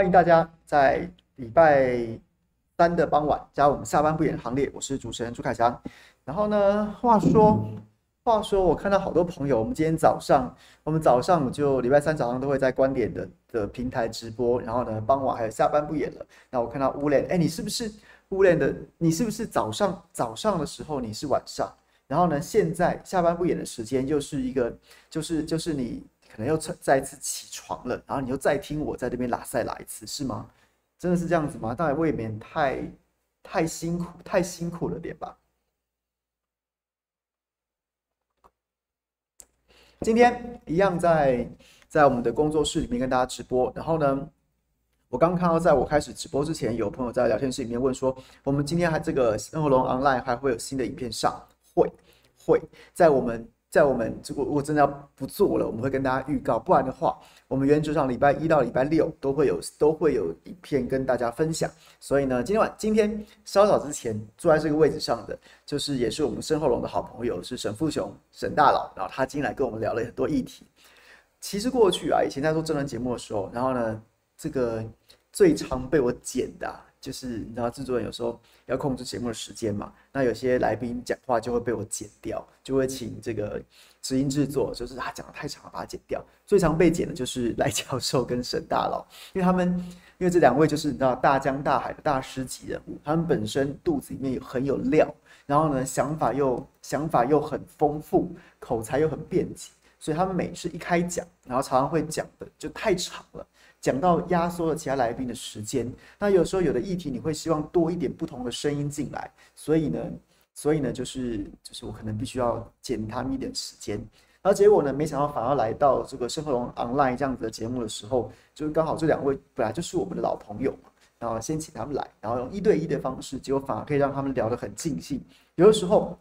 欢迎大家在礼拜三的傍晚加入我们下班不演的行列。我是主持人朱凯翔。然后呢，话说，话说，我看到好多朋友，我们今天早上，我们早上我就礼拜三早上都会在观点的的平台直播。然后呢，傍晚还有下班不演了。那我看到乌莲，哎，你是不是乌莲的？你是不是早上早上的时候你是晚上？然后呢，现在下班不演的时间又是一个，就是就是你。可能又再一次起床了，然后你又再听我在这边拉赛拉一次，是吗？真的是这样子吗？当然未免太太辛苦，太辛苦了点吧。今天一样在在我们的工作室里面跟大家直播，然后呢，我刚看到在我开始直播之前，有朋友在聊天室里面问说，我们今天还这个生活龙 online 还会有新的影片上？会会在我们。在我们如果如果真的要不做了，我们会跟大家预告。不然的话，我们原则上礼拜一到礼拜六都会有都会有影片跟大家分享。所以呢，今天晚今天稍早之前坐在这个位置上的，就是也是我们身后龙的好朋友，是沈富雄沈大佬。然后他今天来跟我们聊了很多议题。其实过去啊，以前在做真人节目的时候，然后呢，这个最常被我剪的。就是你知道，制作人有时候要控制节目的时间嘛，那有些来宾讲话就会被我剪掉，就会请这个执音制作，就是他讲的太长了，把它剪掉。最常被剪的就是赖教授跟沈大佬，因为他们因为这两位就是你知道大江大海的大师级人物，他们本身肚子里面有很有料，然后呢想法又想法又很丰富，口才又很便捷，所以他们每次一开讲，然后常常会讲的就太长了。讲到压缩了其他来宾的时间，那有时候有的议题你会希望多一点不同的声音进来，所以呢，所以呢，就是就是我可能必须要减他们一点时间，然后结果呢，没想到反而来到这个生活龙 online 这样子的节目的时候，就是刚好这两位本来就是我们的老朋友嘛，然后先请他们来，然后用一对一的方式，结果反而可以让他们聊得很尽兴，有的时候。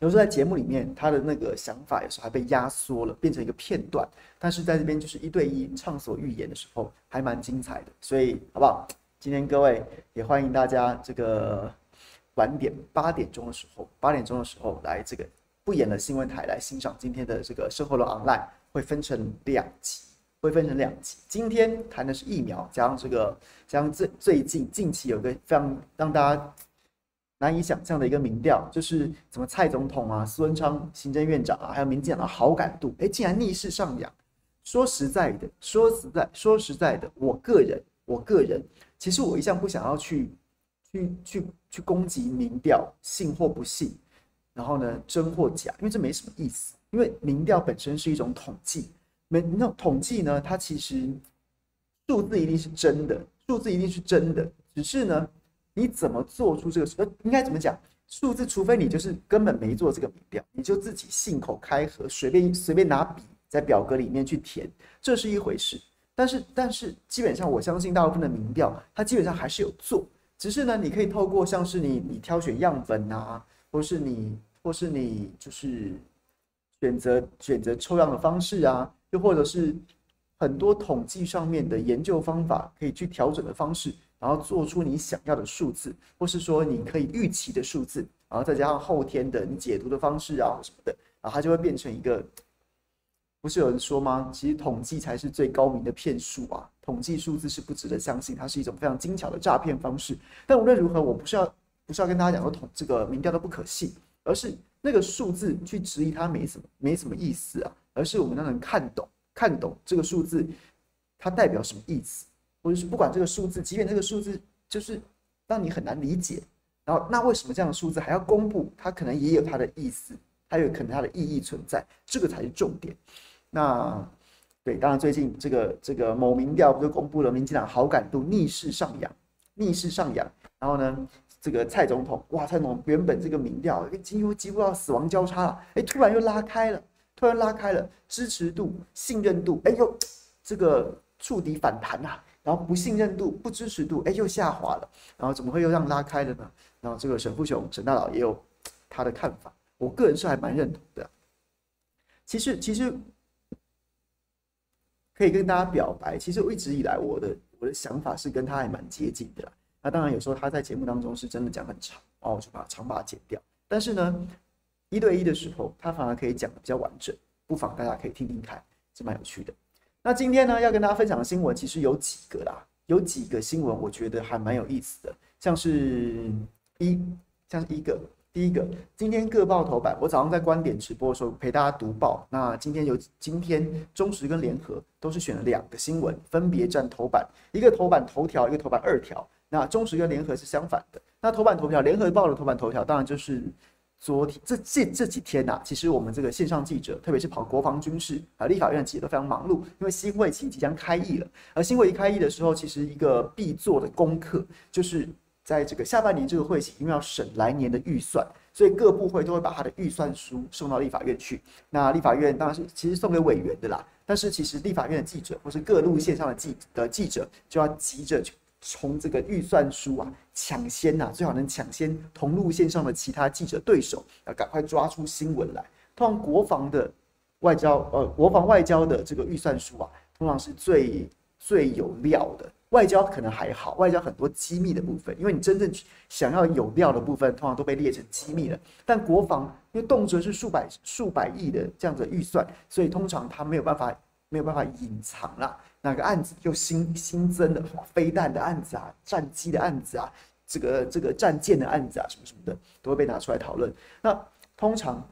有时候在节目里面，他的那个想法有时候还被压缩了，变成一个片段。但是在这边就是一对一畅所欲言的时候，还蛮精彩的。所以好不好？今天各位也欢迎大家这个晚点八点钟的时候，八点钟的时候来这个不演的新闻台来欣赏今天的这个生活的 online，会分成两集，会分成两集。今天谈的是疫苗，加上这个加上最最近近期有个非常让大家。难以想象的一个民调，就是怎么蔡总统啊、苏文昌行政院长啊，还有民进党的好感度，哎，竟然逆势上扬。说实在的，说实在，说实在的，我个人，我个人，其实我一向不想要去，去，去，去攻击民调，信或不信，然后呢，真或假，因为这没什么意思。因为民调本身是一种统计，没那统计呢，它其实数字一定是真的，数字一定是真的，只是呢。你怎么做出这个？呃，应该怎么讲？数字，除非你就是根本没做这个民调，你就自己信口开河，随便随便拿笔在表格里面去填，这是一回事。但是，但是基本上，我相信大部分的民调，它基本上还是有做，只是呢，你可以透过像是你你挑选样本啊，或是你或是你就是选择选择抽样的方式啊，又或者是很多统计上面的研究方法可以去调整的方式。然后做出你想要的数字，或是说你可以预期的数字，然后再加上后天的你解读的方式啊什么的，然后它就会变成一个。不是有人说吗？其实统计才是最高明的骗术啊！统计数字是不值得相信，它是一种非常精巧的诈骗方式。但无论如何，我不是要不是要跟大家讲说统这个民调都不可信，而是那个数字去质疑它没什么没什么意思啊，而是我们能看懂看懂这个数字它代表什么意思。或者是不管这个数字，即便这个数字就是让你很难理解，然后那为什么这样的数字还要公布？它可能也有它的意思，它有可能它的意义存在，这个才是重点。那对，当然最近这个这个某民调不就公布了民进党好感度逆势上扬，逆势上扬。然后呢，这个蔡总统哇，蔡总统原本这个民调几乎几乎要死亡交叉了，哎，突然又拉开了，突然拉开了支持度、信任度，哎呦，这个触底反弹呐。然后不信任度、不支持度，哎，又下滑了。然后怎么会又这样拉开了呢？然后这个沈富雄、沈大佬也有他的看法，我个人是还蛮认同的。其实，其实可以跟大家表白，其实我一直以来我的我的想法是跟他还蛮接近的啦。那当然有时候他在节目当中是真的讲很长，哦，我就把长把它剪掉。但是呢，一对一的时候，他反而可以讲的比较完整，不妨大家可以听听看，是蛮有趣的。那今天呢，要跟大家分享的新闻其实有几个啦，有几个新闻，我觉得还蛮有意思的，像是一，像是一个。第一个，今天各报头版，我早上在观点直播的时候陪大家读报。那今天有今天中时跟联合都是选了两个新闻，分别占头版，一个头版头条，一个头版二条。那中时跟联合是相反的。那头版头条，联合报的头版头条，当然就是昨天这这这几天呐、啊，其实我们这个线上记者，特别是跑国防军事啊，立法院的记者都非常忙碌，因为新会期即将开议了。而新会一开议的时候，其实一个必做的功课就是。在这个下半年这个会期，因为要审来年的预算，所以各部会都会把他的预算书送到立法院去。那立法院当然是其实送给委员的啦，但是其实立法院的记者或是各路线上的记的记者就要急着去从这个预算书啊抢先呐、最好能抢先同路线上的其他记者对手，要赶快抓出新闻来。通常国防的外交呃国防外交的这个预算书啊，通常是最最有料的。外交可能还好，外交很多机密的部分，因为你真正想要有料的部分，通常都被列成机密了。但国防因为动辄是数百数百亿的这样子预算，所以通常它没有办法没有办法隐藏啦。哪个案子又新新增的飞弹的案子啊，战机的案子啊，这个这个战舰的案子啊，什么什么的，都会被拿出来讨论。那通常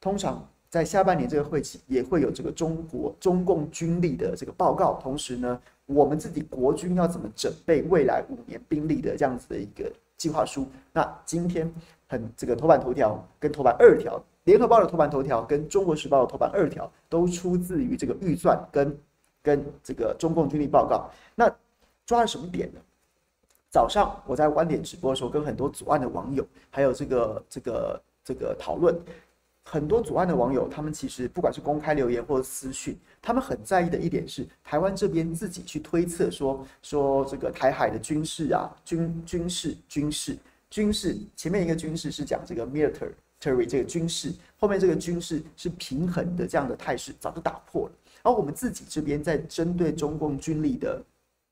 通常在下半年这个会期也会有这个中国中共军力的这个报告，同时呢。我们自己国军要怎么准备未来五年兵力的这样子的一个计划书？那今天很这个头版头条跟头版二条，联合报的头版头条跟中国时报的头版二条都出自于这个预算跟跟这个中共军力报告。那抓了什么点呢？早上我在观点直播的时候，跟很多左岸的网友还有这个这个这个讨论。很多左岸的网友，他们其实不管是公开留言或者私讯，他们很在意的一点是，台湾这边自己去推测说说这个台海的军事啊，军军事军事军事，前面一个军事是讲这个 military 这个军事，后面这个军事是平衡的这样的态势早就打破了，而我们自己这边在针对中共军力的。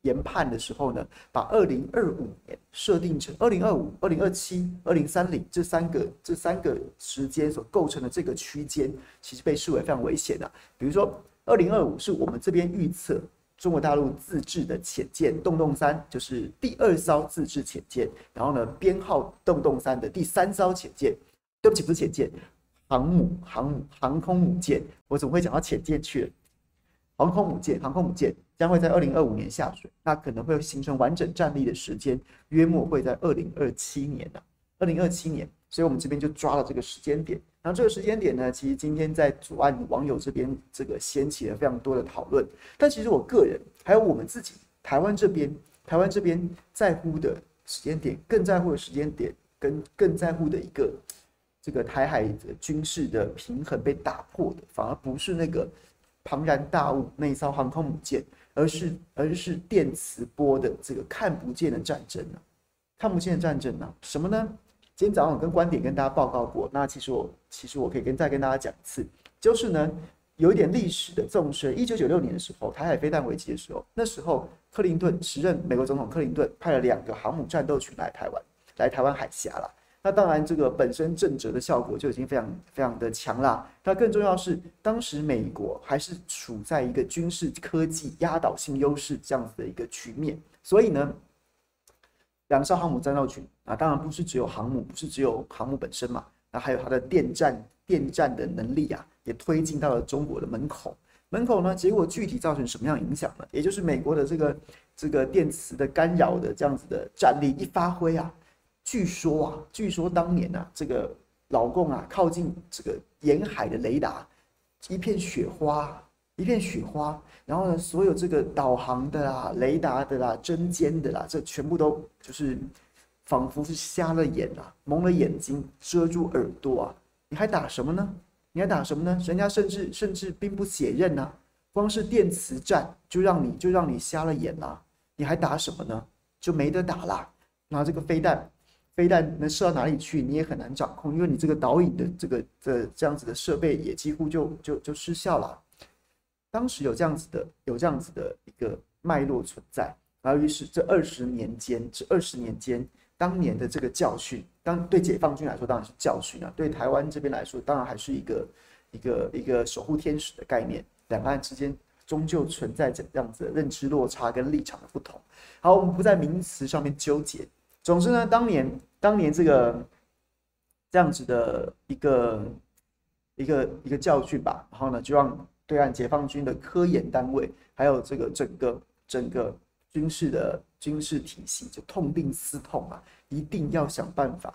研判的时候呢，把二零二五年设定成二零二五、二零二七、二零三零这三个这三个时间所构成的这个区间，其实被视为非常危险的。比如说，二零二五是我们这边预测中国大陆自制的潜舰“洞洞三”，就是第二艘自制潜舰，然后呢，编号“洞洞三”的第三艘潜舰，对不起，不是潜舰，航母、航母、航空母舰，我怎么会讲到潜舰去了？航空母舰，航空母舰。将会在二零二五年下水，那可能会形成完整战力的时间，约莫会在二零二七年的二零二七年，所以我们这边就抓了这个时间点。然后这个时间点呢，其实今天在左岸网友这边这个掀起了非常多的讨论。但其实我个人还有我们自己台湾这边，台湾这边在乎的时间点，更在乎的时间点，跟更在乎的一个这个台海的军事的平衡被打破的，反而不是那个庞然大物那一艘航空母舰。而是而是电磁波的这个看不见的战争呢、看不见的战争呢、什么呢？今天早上我跟观点跟大家报告过，那其实我其实我可以跟再跟大家讲一次，就是呢有一点历史的纵深。一九九六年的时候，台海飞弹危机的时候，那时候克林顿时任美国总统克林顿派了两个航母战斗群来台湾，来台湾海峡了。那当然，这个本身震慑的效果就已经非常非常的强了。那更重要是，当时美国还是处在一个军事科技压倒性优势这样子的一个局面，所以呢，两艘航母战斗群啊，当然不是只有航母，不是只有航母本身嘛，那还有它的电站电站的能力啊，也推进到了中国的门口。门口呢，结果具体造成什么样影响呢？也就是美国的这个这个电磁的干扰的这样子的战力一发挥啊。据说啊，据说当年啊，这个老共啊，靠近这个沿海的雷达，一片雪花，一片雪花。然后呢，所有这个导航的啦、雷达的啦、针尖的啦，这全部都就是仿佛是瞎了眼啊，蒙了眼睛，遮住耳朵啊。你还打什么呢？你还打什么呢？人家甚至甚至兵不血刃呐，光是电磁战就让你就让你瞎了眼啦。你还打什么呢？就没得打啦。拿这个飞弹。飞弹能射到哪里去，你也很难掌控，因为你这个导引的这个的这样子的设备也几乎就就就失效了。当时有这样子的有这样子的一个脉络存在，然后于是这二十年间，这二十年间，当年的这个教训，当对解放军来说当然是教训啊，对台湾这边来说当然还是一个一个一个守护天使的概念。两岸之间终究存在着这样子的认知落差跟立场的不同。好，我们不在名词上面纠结。总之呢，当年当年这个这样子的一个一个一个教训吧，然后呢，就让对岸解放军的科研单位，还有这个整个整个军事的军事体系，就痛定思痛啊，一定要想办法，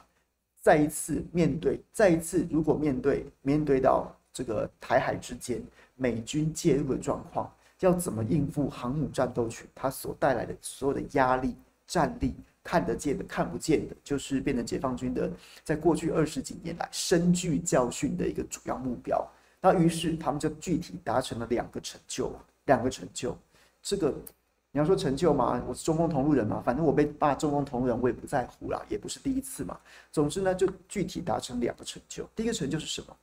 再一次面对，再一次如果面对面对到这个台海之间美军介入的状况，要怎么应付航母战斗群它所带来的所有的压力、战力？看得见的、看不见的，就是变成解放军的，在过去二十几年来深具教训的一个主要目标。那于是他们就具体达成了两个成就，两个成就。这个你要说成就吗？我是中共同路人嘛，反正我被骂中共同路人，我也不在乎啦，也不是第一次嘛。总之呢，就具体达成两个成就。第一个成就是什么？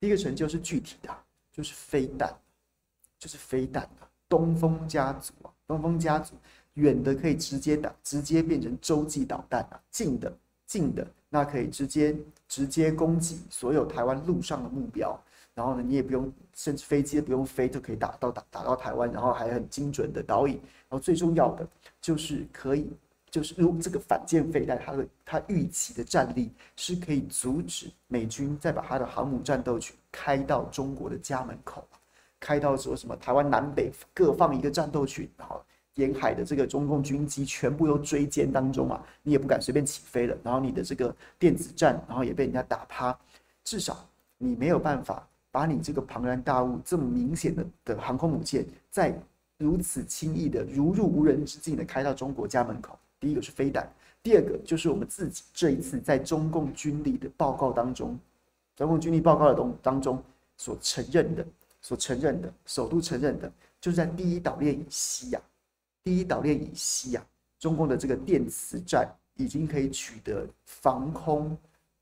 第一个成就是具体的，就是飞弹，就是飞弹啊东风家族啊，东风家族。远的可以直接打，直接变成洲际导弹啊；近的，近的那可以直接直接攻击所有台湾陆上的目标。然后呢，你也不用，甚至飞机不用飞，就可以打到打打到台湾，然后还很精准的导引。然后最重要的就是可以，就是如这个反舰飞弹，它的它预期的战力是可以阻止美军再把它的航母战斗群开到中国的家门口，开到说什么台湾南北各放一个战斗群，然后。沿海的这个中共军机全部都追歼当中啊，你也不敢随便起飞了。然后你的这个电子战，然后也被人家打趴。至少你没有办法把你这个庞然大物这么明显的的航空母舰，在如此轻易的如入无人之境的开到中国家门口。第一个是飞弹，第二个就是我们自己这一次在中共军力的报告当中，中共军力报告的东当中所承认的，所承认的，首度承认的，就是在第一岛链以西呀、啊。第一岛链以西啊，中共的这个电磁战已经可以取得防空、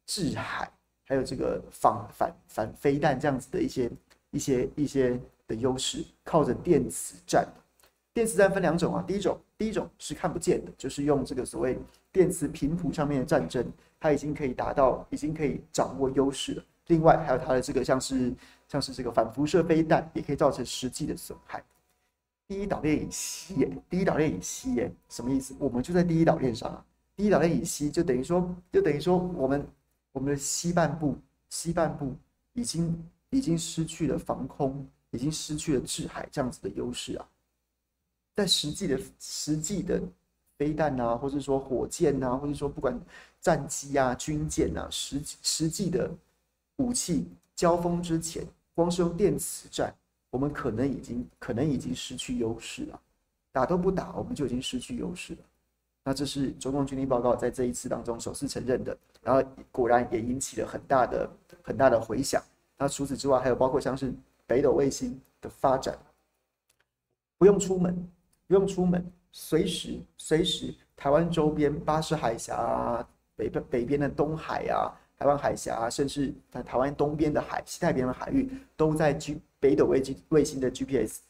制海，还有这个防反反飞弹这样子的一些一些一些的优势，靠着电磁战。电磁战分两种啊，第一种第一种是看不见的，就是用这个所谓电磁频谱上面的战争，它已经可以达到，已经可以掌握优势了。另外还有它的这个像是像是这个反辐射飞弹，也可以造成实际的损害。第一岛链以西，第一岛链以西耶，什么意思？我们就在第一岛链上啊。第一岛链以西，就等于说，就等于说，我们我们的西半部，西半部已经已经失去了防空，已经失去了制海这样子的优势啊。但实际的实际的飞弹啊，或者说火箭啊，或者说不管战机啊、军舰啊，实实际的武器交锋之前，光是用电磁战。我们可能已经可能已经失去优势了，打都不打，我们就已经失去优势了。那这是中共军力报告在这一次当中首次承认的，然后果然也引起了很大的很大的回响。那除此之外，还有包括像是北斗卫星的发展，不用出门，不用出门，随时随时台湾周边巴士海峡啊，北边北边的东海啊，台湾海峡啊，甚至在台湾东边的海西太平洋的海域都在居。北斗卫星卫星的 GPS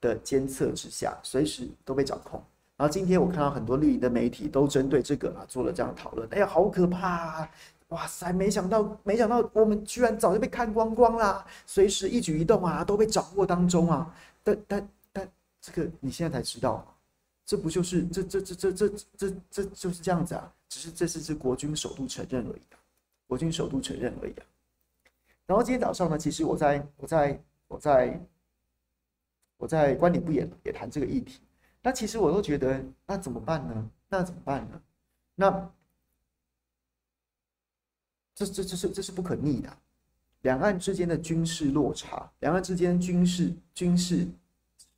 的监测之下，随时都被掌控。然后今天我看到很多绿营的媒体都针对这个啊做了这样的讨论。哎呀，好可怕啊！哇塞，没想到，没想到我们居然早就被看光光啦！随时一举一动啊都被掌握当中啊。但但但这个你现在才知道，这不就是这这这这这这这就是这样子啊？只是这次是国军首度承认而已，国军首度承认而已啊。然后今天早上呢，其实我在我在。我在我在观点不演也谈这个议题，那其实我都觉得，那怎么办呢？那怎么办呢？那这这这是这是不可逆的，两岸之间的军事落差，两岸之间军事军事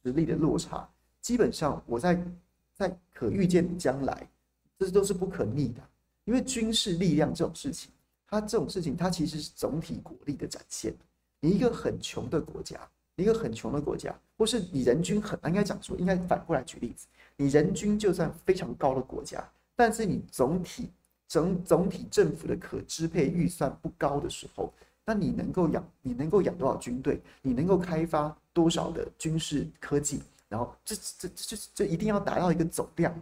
实力的落差，基本上我在在可预见的将来，这都是不可逆的，因为军事力量这种事情，它这种事情它其实是总体国力的展现。你一个很穷的国家，一个很穷的国家，或是你人均很，应该讲说，应该反过来举例子，你人均就算非常高的国家，但是你总体整总体政府的可支配预算不高的时候，那你能够养，你能够养多少军队？你能够开发多少的军事科技？然后这这这这这一定要达到一个总量。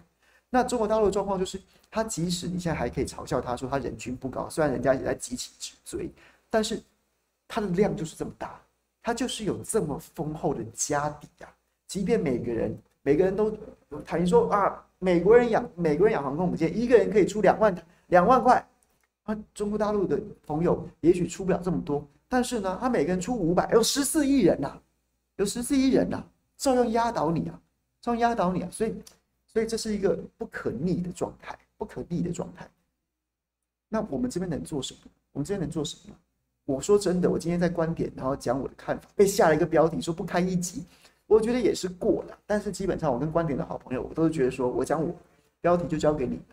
那中国大陆的状况就是，他即使你现在还可以嘲笑他说他人均不高，虽然人家也在急起直追，但是。它的量就是这么大，它就是有这么丰厚的家底啊，即便每个人每个人都坦言说啊，美国人养美国人养航空母舰，一个人可以出两万两万块，啊，中国大陆的朋友也许出不了这么多，但是呢，他每个人出五百，有十四亿人呐、有十四亿人呐、照样压倒你啊，照样压倒你啊，所以所以这是一个不可逆的状态，不可逆的状态。那我们这边能做什么？我们这边能做什么？我说真的，我今天在观点，然后讲我的看法，被下了一个标题说不堪一击，我觉得也是过了。但是基本上，我跟观点的好朋友，我都是觉得说，我讲我标题就交给你们，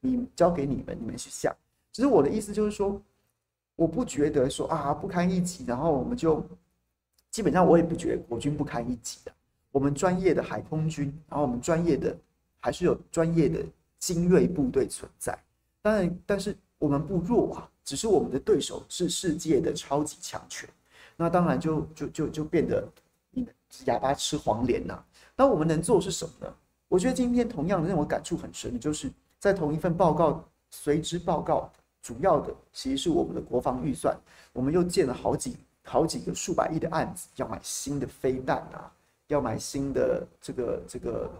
你交给你们，你们去下。其实我的意思就是说，我不觉得说啊不堪一击，然后我们就基本上我也不觉得国军不堪一击的。我们专业的海空军，然后我们专业的还是有专业的精锐部队存在。当然，但是我们不弱啊。只是我们的对手是世界的超级强权，那当然就就就就变得你哑巴吃黄连呐、那我们能做是什么呢？我觉得今天同样的让我感触很深，就是在同一份报告随之报告，主要的其实是我们的国防预算，我们又建了好几好几个数百亿的案子，要买新的飞弹啊，要买新的这个这个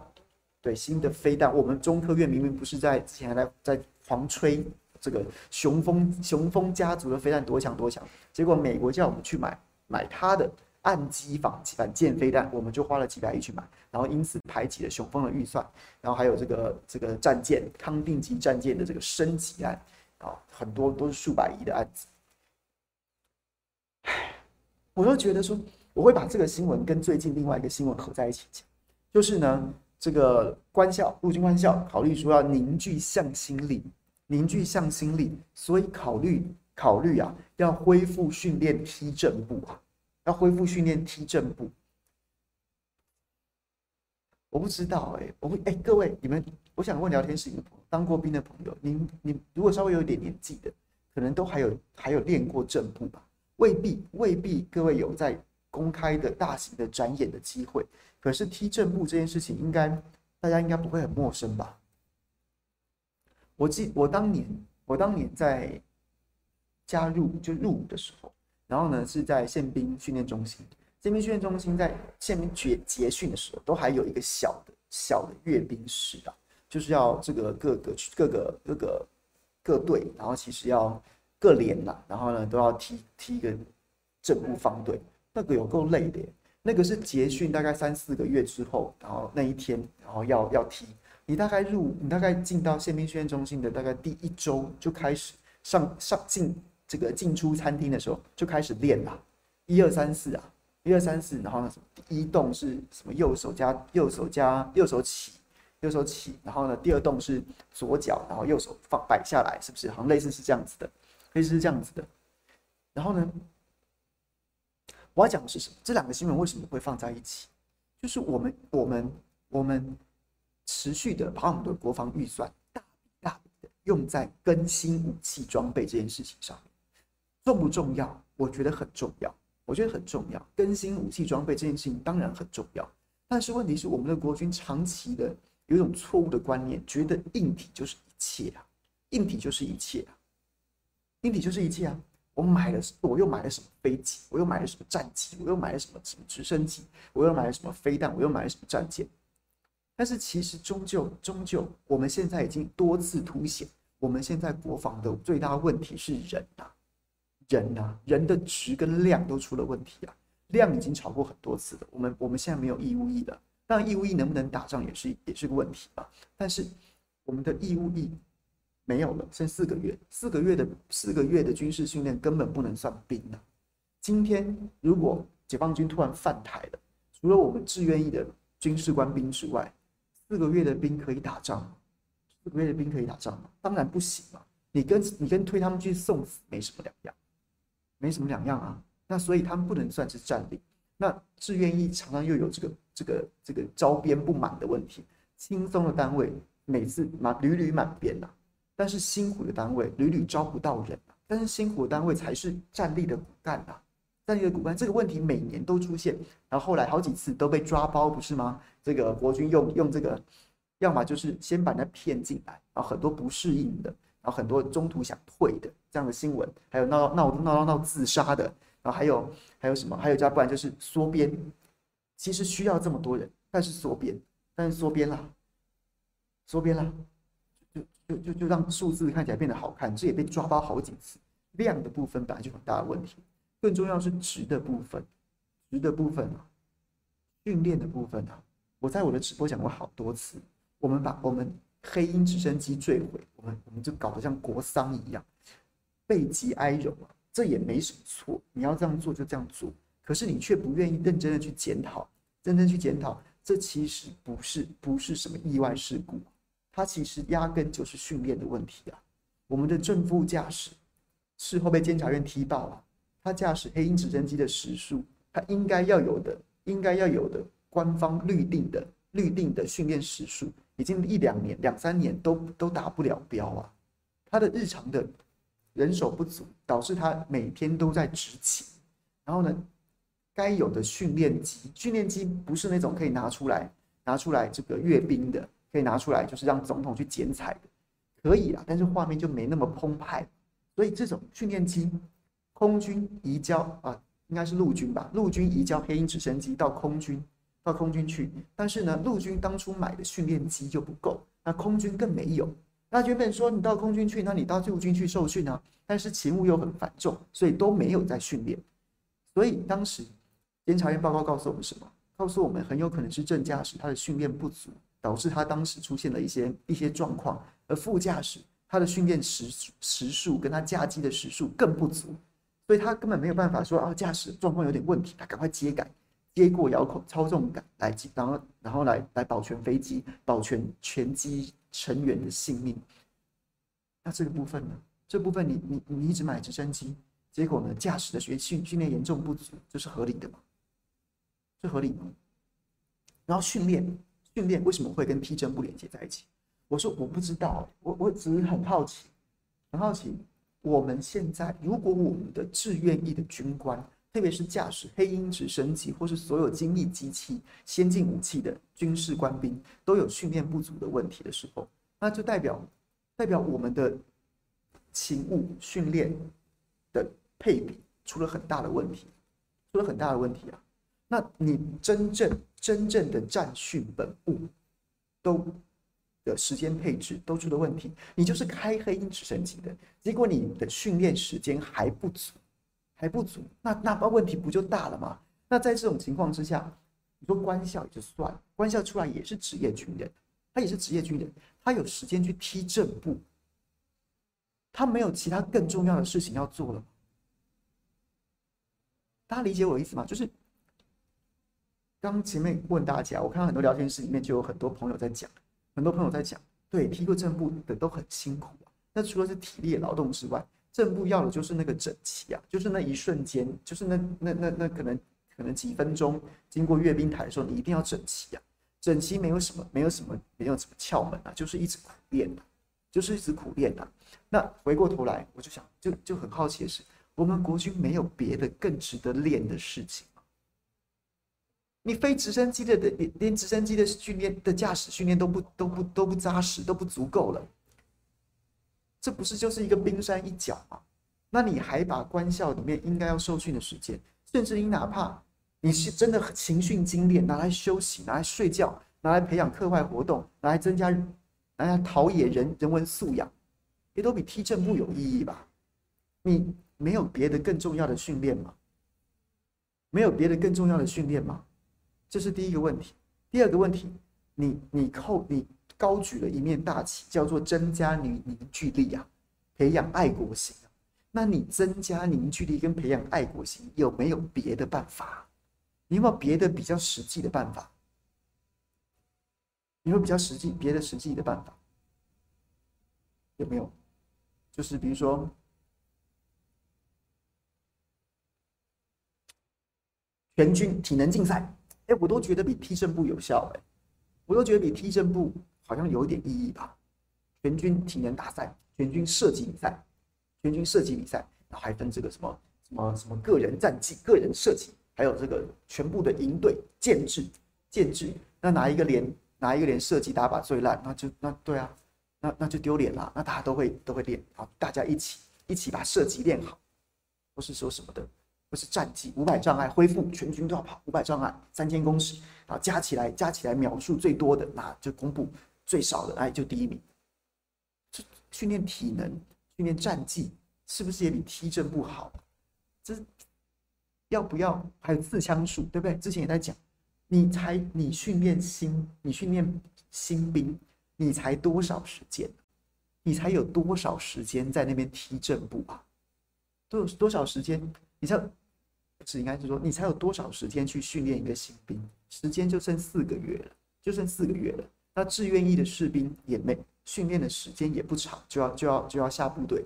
对新的飞弹。我们中科院明明不是在之前还在在狂吹。这个雄风雄风家族的飞弹多强多强，结果美国叫我们去买买他的岸基反反舰飞弹，我们就花了几百亿去买，然后因此排挤了雄风的预算，然后还有这个这个战舰康定级战舰的这个升级案啊，很多都是数百亿的案子。唉，我都觉得说我会把这个新闻跟最近另外一个新闻合在一起讲，就是呢，这个官校陆军官校考虑说要凝聚向心力。凝聚向心力，所以考虑考虑啊，要恢复训练踢正步啊，要恢复训练踢正步。我不知道哎、我会哎、各位你们，我想问聊天室的朋友，当过兵的朋友，您你如果稍微有一点年纪的，可能都还有还有练过正步吧？未必未必，各位有在公开的大型的展演的机会。可是踢正步这件事情，应该大家应该不会很陌生吧？我记我当年，我当年在加入就入伍的时候，然后呢是在宪兵训练中心。宪兵训练中心在宪兵结结训的时候，都还有一个小的小的阅兵式啊，就是要这个各个各个各个各队，然后其实要各连呐，然后呢都要踢踢一个正步方队，那个有够累的耶。那个是结训大概三四个月之后，然后那一天，然后要要踢。你大概入，你大概进到宪兵训练中心的大概第一周就开始上上进这个进出餐厅的时候就开始练了，一二三四啊，一二三四，然后呢第一动是什么右手加右手加右手起，右手起，然后呢第二动是左脚，然后右手放摆下来，是不是？好像类似是这样子的，类似是这样子的。然后呢，我要讲的是什么？这两个新闻为什么会放在一起？就是我们我们我们。持续的把我们的国防预算大笔大笔的用在更新武器装备这件事情上面，重不重要？我觉得很重要，我觉得很重要。更新武器装备这件事情当然很重要，但是问题是我们的国军长期的有一种错误的观念，觉得硬体就是一切啊，硬体就是一切啊，硬体就是一切啊。我买了，我又买了什么飞机？我又买了什么战机？我又买了什么直升机？我又买了什么飞弹？我又买了什么战舰？但是其实终究终究，我们现在已经多次凸显，我们现在国防的最大问题是人呐，人呐，人的质跟量都出了问题啊，量已经吵过很多次了。我们我们现在没有义务役了，当然义务役能不能打仗也是也是个问题啊。但是我们的义务役没有了，剩四个月，四个月的四个月的军事训练根本不能算兵啊。今天如果解放军突然犯台了，除了我们志愿役的军事官兵之外，四个月的兵可以打仗？四个月的兵可以打仗吗？当然不行嘛！你跟你跟推他们去送死没什么两样，没什么两样啊。那所以他们不能算是战力。那志愿役常常又有这个这个这个招编不满的问题。轻松的单位每次满屡屡满编呐，但是辛苦的单位屡屡招不到人。但是辛苦的单位才是战力的骨干呐。战力的骨干这个问题每年都出现，然后后来好几次都被抓包，不是吗？这个国军用用这个，要么就是先把人骗进来，然后很多不适应的，然后很多中途想退的这样的新闻，还有闹闹闹闹闹自杀的，然后还有还有什么？还有加不然就是缩编。其实需要这么多人，但是缩编，但是缩编了，缩编了，就就就就让数字看起来变得好看，这也被抓包好几次。量的部分本来就很大的问题，更重要是质的部分，质的部分啊，训练的部分啊，我在我的直播讲过好多次，我们把我们黑鹰直升机坠毁，我们我们就搞得像国丧一样，备极哀荣啊，这也没什么错，你要这样做就这样做，可是你却不愿意认真的去检讨，认真去检讨，这其实不是不是什么意外事故，它其实压根就是训练的问题啊，我们的正副驾驶。事后被监察院踢爆了，他驾驶黑鹰直升机的时速，他应该要有的，应该要有的官方预定的预定的训练时速，已经一两年、两三年都都达不了标啊！他的日常的人手不足，导致他每天都在执勤。然后呢，该有的训练机，训练机不是那种可以拿出来拿出来这个阅兵的，可以拿出来就是让总统去剪彩的，可以啊，但是画面就没那么澎湃。所以这种训练机，空军移交啊，应该是陆军吧？陆军移交黑鹰直升机到空军，到空军去。但是呢，陆军当初买的训练机就不够，那空军更没有。那原本说你到空军去，那你到陆军去受训啊？但是勤务又很繁重，所以都没有在训练。所以当时监察院报告告诉我们什么？告诉我们很有可能是正驾驶他的训练不足，导致他当时出现了一些一些状况，而副驾驶。他的训练时时数跟他驾机的时数更不足，所以他根本没有办法说啊，驾驶状况有点问题，他赶快接杆，接过遥控操纵杆来，然后然后来来保全飞机，保全全机成员的性命。那这个部分呢？这部分你你你一直买直升机，结果呢，驾驶的学训训练严重不足，这是合理的吗？这合理吗？然后训练训练为什么会跟踢正步连接在一起？我说我不知道，我我只是很好奇，很好奇。我们现在如果我们的志愿役的军官，特别是驾驶黑鹰直升机或是所有精密机器、先进武器的军事官兵都有训练不足的问题的时候，那就代表代表我们的勤务训练的配比出了很大的问题，出了很大的问题啊！那你真正真正的战训本部都。的时间配置都出了问题，你就是开黑鹰直升机的，结果你的训练时间还不足，还不足，那那把问题不就大了吗？那在这种情况之下，你说官校也就算，官校出来也是职业军人，他也是职业军人，他有时间去踢正步，他没有其他更重要的事情要做了吗？大家理解我的意思吗？就是刚前面问大家，我看到很多聊天室里面就有很多朋友在讲。很多朋友在讲，对，踢过正步的都很辛苦啊。那除了是体力劳动之外，正步要的就是那个整齐啊，就是那一瞬间，就是那那那那可能可能几分钟经过阅兵台的时候，你一定要整齐啊。整齐没有什么，没有什么，没有什么窍门啊，就是一直苦练啊，就是一直苦练啊。那回过头来，我就想，就就很好奇的是，我们国军没有别的更值得练的事情。你飞直升机的的连连直升机的训练的驾驶训练都不都不都不扎实都不足够了，这不是就是一个冰山一角吗？那你还把官校里面应该要受训的时间，甚至你哪怕你是真的勤训精练，拿来休息，拿来睡觉，拿来培养课外活动，拿来增加拿来陶冶人人文素养，也都比踢正步有意义吧？你没有别的更重要的训练吗？没有别的更重要的训练吗？这是第一个问题，第二个问题，你你扣你高举了一面大旗，叫做增加凝凝聚力啊，培养爱国心啊。那你增加凝聚力跟培养爱国心有没有别的办法？你有没有别的比较实际的办法？你有没有比较实际别的实际的办法？有没有？就是比如说全军体能竞赛。哎，我都觉得比踢正步有效哎，我都觉得比踢正步好像有一点意义吧。全军体能大赛、全军射击比赛、全军射击比赛，然后还分这个什么什么什么个人战绩、个人射击，还有这个全部的营队建制、建制。那哪一个连哪一个连射击打靶最烂，那就那对啊，那那就丢脸了。那大家都会都会练，好，大家一起一起把射击练好，不是说什么的。是战绩，五百障碍恢复，全军都要跑五百障碍，三千公尺啊，加起来加起来秒数最多的，那就公布最少的，哎，就第一名。这训练体能、训练战绩，是不是也比踢正步好？这要不要？还有自枪术，对不对？之前也在讲，你才你训练新，你训练新兵，你才多少时间？你才有多少时间在那边踢正步啊？都有多少时间？你像是应该是说，你才有多少时间去训练一个新兵？时间就剩四个月了，就剩四个月了。那志愿役的士兵也没训练的时间也不长，就要就要就要下部队。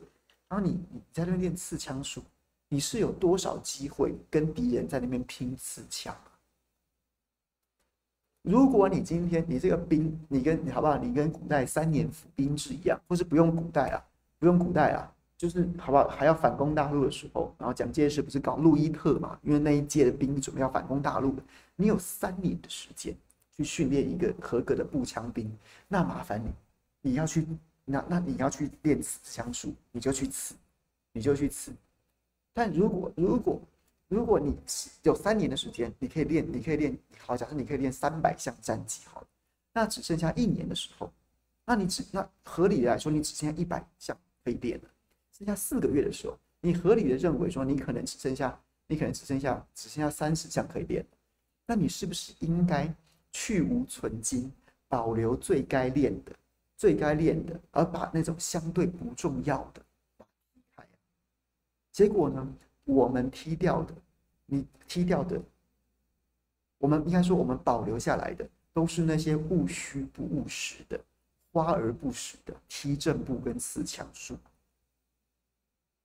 然后你你在那边练刺枪术，你是有多少机会跟敌人在那边拼刺枪？如果你今天你这个兵，你跟你好不好？你跟古代三年服兵制一样，或是不用古代啊，不用古代啊，就是好不好？还要反攻大陆的时候，然后蒋介石不是搞路易特嘛？因为那一届的兵准备要反攻大陆，你有三年的时间去训练一个合格的步枪兵，那麻烦你，你要去那那你要去练刺枪术，你就去刺，你就去刺。但如果如果如果你有三年的时间，你可以练，你可以练，好，假设你可以练三百项战绩，好，那只剩下一年的时候，那你只那合理的来说，你只剩下一百项可以练了。剩下四个月的时候，你合理的认为说，你可能只剩下，你可能只剩下只剩下三十项可以练，那你是不是应该去芜存菁，保留最该练的、最该练的，而把那种相对不重要的把它踢开？结果呢？我们踢掉的，你踢掉的，我们应该说我们保留下来的，都是那些务虚不务实的、花而不实的踢正步跟四强术。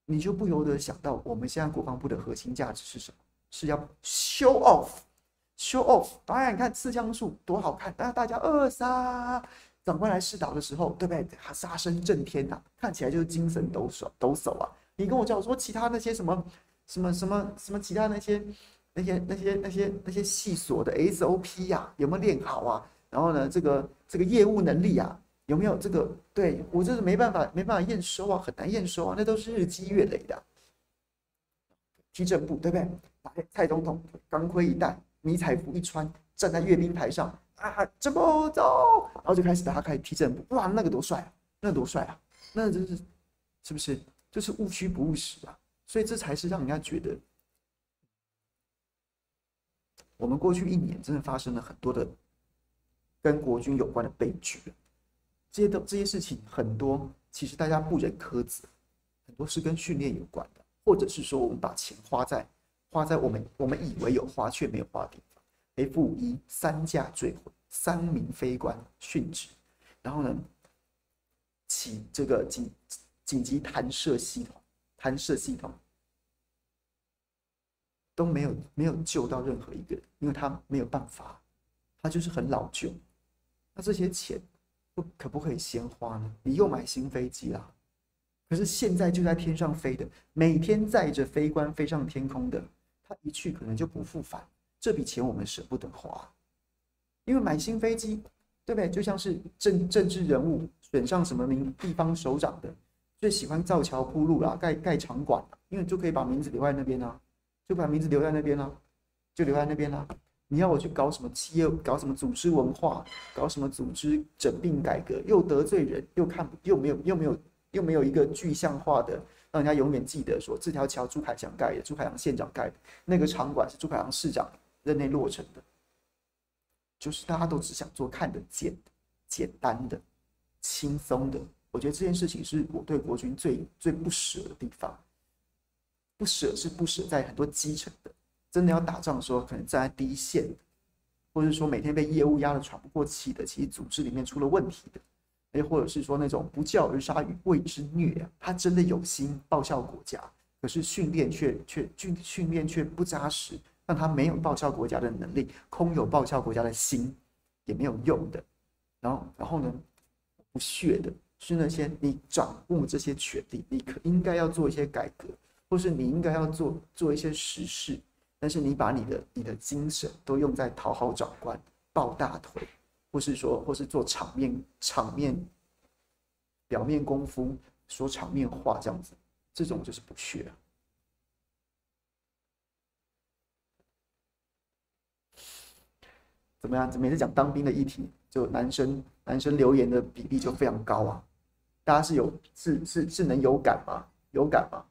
你就不由得想到，我们现在国防部的核心价值是什么？是要 show off，show off。当然，你看刺枪术多好看，当大家二杀长官来视导的时候，对不对？他杀声震天呐，看起来就是精神抖擞抖擞啊！你跟我讲说其他那些什么？什么什么什么其他那些那些那些那些那些细琐的 SOP 呀，有没有练好啊？然后呢，这个这个业务能力啊，有没有这个？对我这是没办法没办法验收啊，很难验收啊，那都是日积月累的。踢正步对不对？蔡总统钢盔一戴，迷彩服一穿，站在阅兵台上啊，正步走，然后就开始大家开始踢正步，哇，那个多帅啊，那多帅啊，那真是是不是就是务虚不务实啊？所以这才是让人家觉得，我们过去一年真的发生了很多的跟国军有关的悲剧。这些都这些事情很多，其实大家不忍苛责，很多是跟训练有关的，或者是说我们把钱花在花在我们我们以为有花却没有花的地方。F 五一三架坠毁，三名飞官殉职，然后呢，起这个紧紧急弹射系统。弹射系统都没有没有救到任何一个人，因为他没有办法，他就是很老旧。那这些钱可不可以先花呢？你又买新飞机啦，可是现在就在天上飞的，每天载着飞官飞上天空的，他一去可能就不复返。这笔钱我们舍不得花，因为买新飞机，对不对？就像是政政治人物选上什么名地方首长的。最喜欢造桥铺路啦，盖盖场馆，因为就可以把名字留在那边啊，就把名字留在那边啊，就留在那边啦。你要我去搞什么企业，搞什么组织文化，搞什么组织整并改革，又得罪人，又看又没有又没有又没有一个具象化的，让人家永远记得说这条桥朱凯翔盖的，朱凯翔县长盖的，那个场馆是朱凯翔市长任内落成的，就是大家都只想做看得见、简单的、轻松的。我觉得这件事情是我对国军最最不舍的地方。不舍是不舍在很多基层的，真的要打仗的时候，可能站在第一线的，或者说每天被业务压得喘不过气的，其实组织里面出了问题的，又或者是说那种不教而杀与谓之虐啊，他真的有心报效国家，可是训练却却训训练却不扎实，让他没有报效国家的能力，空有报效国家的心也没有用的。然后然后呢，不屑的。是那些你掌握这些权利，你可应该要做一些改革，或是你应该要做做一些实事，但是你把你的你的精神都用在讨好长官、抱大腿，或是说或是做场面场面表面功夫、说场面话这样子，这种就是不屑、了。怎么样？怎么每次讲当兵的议题，就男生男生留言的比例就非常高啊？大家是有是是是能有感吗？有感吗？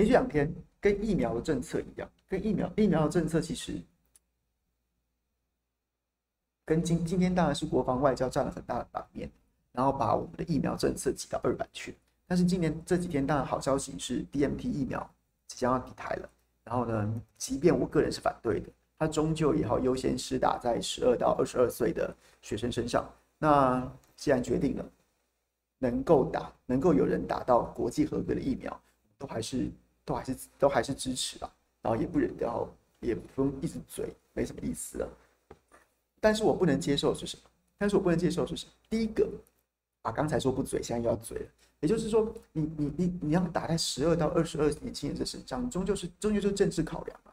连续两天跟疫苗的政策一样，跟疫苗疫苗的政策其实跟今今天当然是国防外交占了很大的版面，然后把我们的疫苗政策挤到二版去。但是今年这几天当然好消息是 DMT 疫苗即将要抵台了，然后呢，即便我个人是反对的，它终究也要优先施打在十二到二十二岁的学生身上。那既然决定了能够打，能够有人打到国际合格的疫苗，都还是。都还是都还是支持吧，然后也不忍，然后也不用一直嘴，没什么意思了。但是我不能接受是什么？但是我不能接受是什么？第一个啊，刚才说不嘴，现在又要嘴了。也就是说，你你你你要打在十二到二十二年轻人的身上，终究是终究是政治考量啊。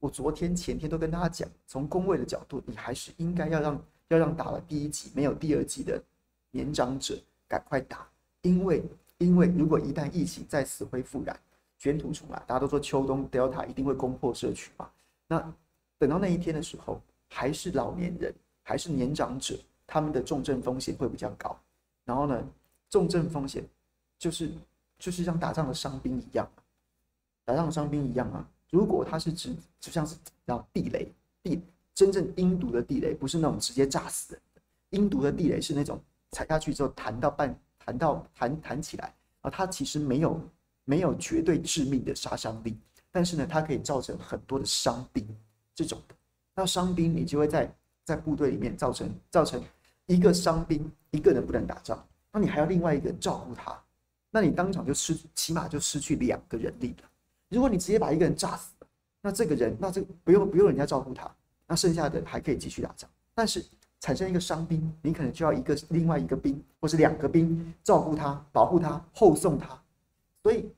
我昨天前天都跟大家讲，从公卫的角度，你还是应该要让要让打了第一剂没有第二剂的年长者赶快打，因为因为如果一旦疫情再次恢复燃。卷土重来，大家都说秋冬 Delta 一定会攻破社区嘛？那等到那一天的时候，还是老年人，还是年长者，他们的重症风险会比较高。然后呢，重症风险就是就是像打仗的伤兵一样，打仗的伤兵一样啊。如果他是指就像是叫地雷，地真正阴毒的地雷，不是那种直接炸死人的，阴毒的地雷是那种踩下去之后弹到半弹到弹弹起来，啊，它其实没有。没有绝对致命的杀伤力，但是呢，它可以造成很多的伤兵，这种的。那伤兵你就会在在部队里面造成造成一个伤兵一个人不能打仗，那你还要另外一个人照顾他，那你当场就失起码就失去两个人力了。如果你直接把一个人炸死了，那这个人那这不用不用人家照顾他，那剩下的还可以继续打仗。但是产生一个伤兵，你可能就要一个另外一个兵或是两个兵照顾他、保护他、后送他。所以，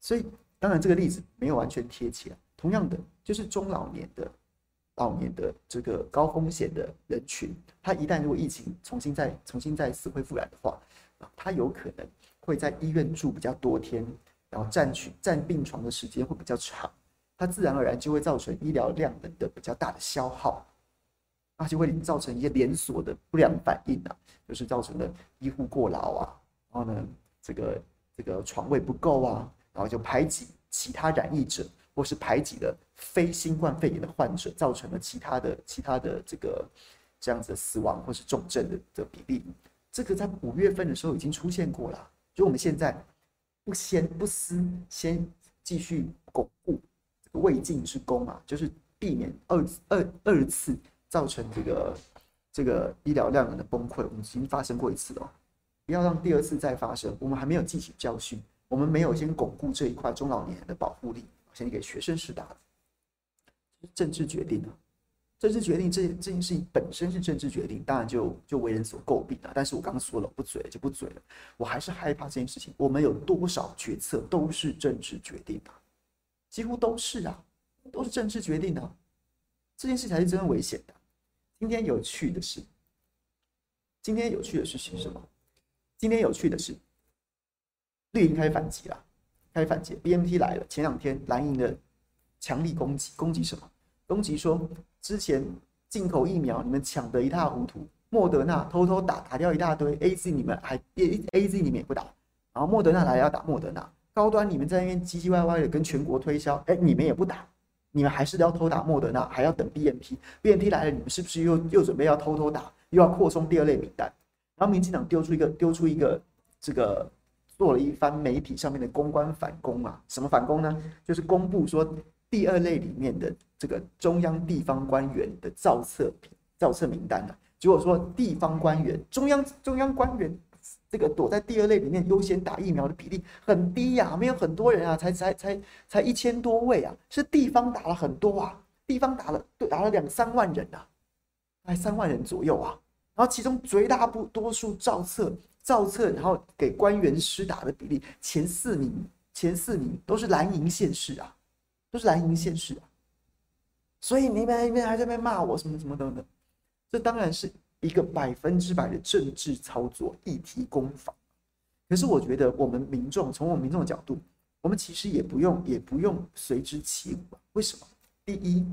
所以当然这个例子没有完全贴切啊。同样的，就是中老年的、老年的这个高风险的人群，他一旦如果疫情重新再重新再次恢复燃的话，他有可能会在医院住比较多天，然后占取占病床的时间会比较长，他自然而然就会造成医疗量能的比较大的消耗，那就会造成一些连锁的不良反应啊，就是造成了医护过劳啊，然后呢，这个。这个床位不够啊，然后就排挤其他染疫者，或是排挤了非新冠肺炎的患者，造成了其他的其他的这个这样子的死亡或是重症的的比例。这个在五月份的时候已经出现过了。就我们现在不先不思，先继续巩固这个未尽之功啊，就是避免二二二次造成这个这个医疗量能的崩溃。我们已经发生过一次了。不要让第二次再发生。我们还没有汲取教训，我们没有先巩固这一块中老年人的保护力，先给学生施打的。政治决定啊，政治决定这这件事情本身是政治决定，当然就就为人所诟病了。但是我刚刚说了，不嘴就不嘴了。我还是害怕这件事情。我们有多少决策都是政治决定的，几乎都是啊，都是政治决定的。这件事才是真正危险的。今天有趣的是，今天有趣的事情是什么？今天有趣的是，绿营开始反击了，开始反击 BMT 来了。前两天蓝营的强力攻击，攻击什么？攻击说之前进口疫苗你们抢得一塌糊涂，莫德纳偷偷打打掉一大堆，AZ 你们还 A A Z 你们也不打，然后莫德纳来要打莫德纳，高端你们在那边唧唧歪歪的跟全国推销，哎，你们也不打，你们还是要偷打莫德纳，还要等 BNT，BNT 来了，你们是不是又又准备要偷偷打，又要扩充第二类名单？然后民进党丢出一个丢出一个这个做了一番媒体上面的公关反攻啊，什么反攻呢？就是公布说第二类里面的这个中央地方官员的造册造册名单啊，结果说地方官员中央中央官员这个躲在第二类里面优先打疫苗的比例很低呀，没有很多人啊，才才才才一千多位啊，是地方打了很多啊，地方打了对打了两三万人啊，大概三万人左右啊。然后其中绝大部多数造册造册，然后给官员施打的比例前四名，前四名都是蓝营县市啊，都是蓝营县市啊。所以你们你们还在那边骂我什么什么等等，这当然是一个百分之百的政治操作、议题攻防。可是我觉得我们民众从我们民众的角度，我们其实也不用也不用随之起舞。为什么？第一，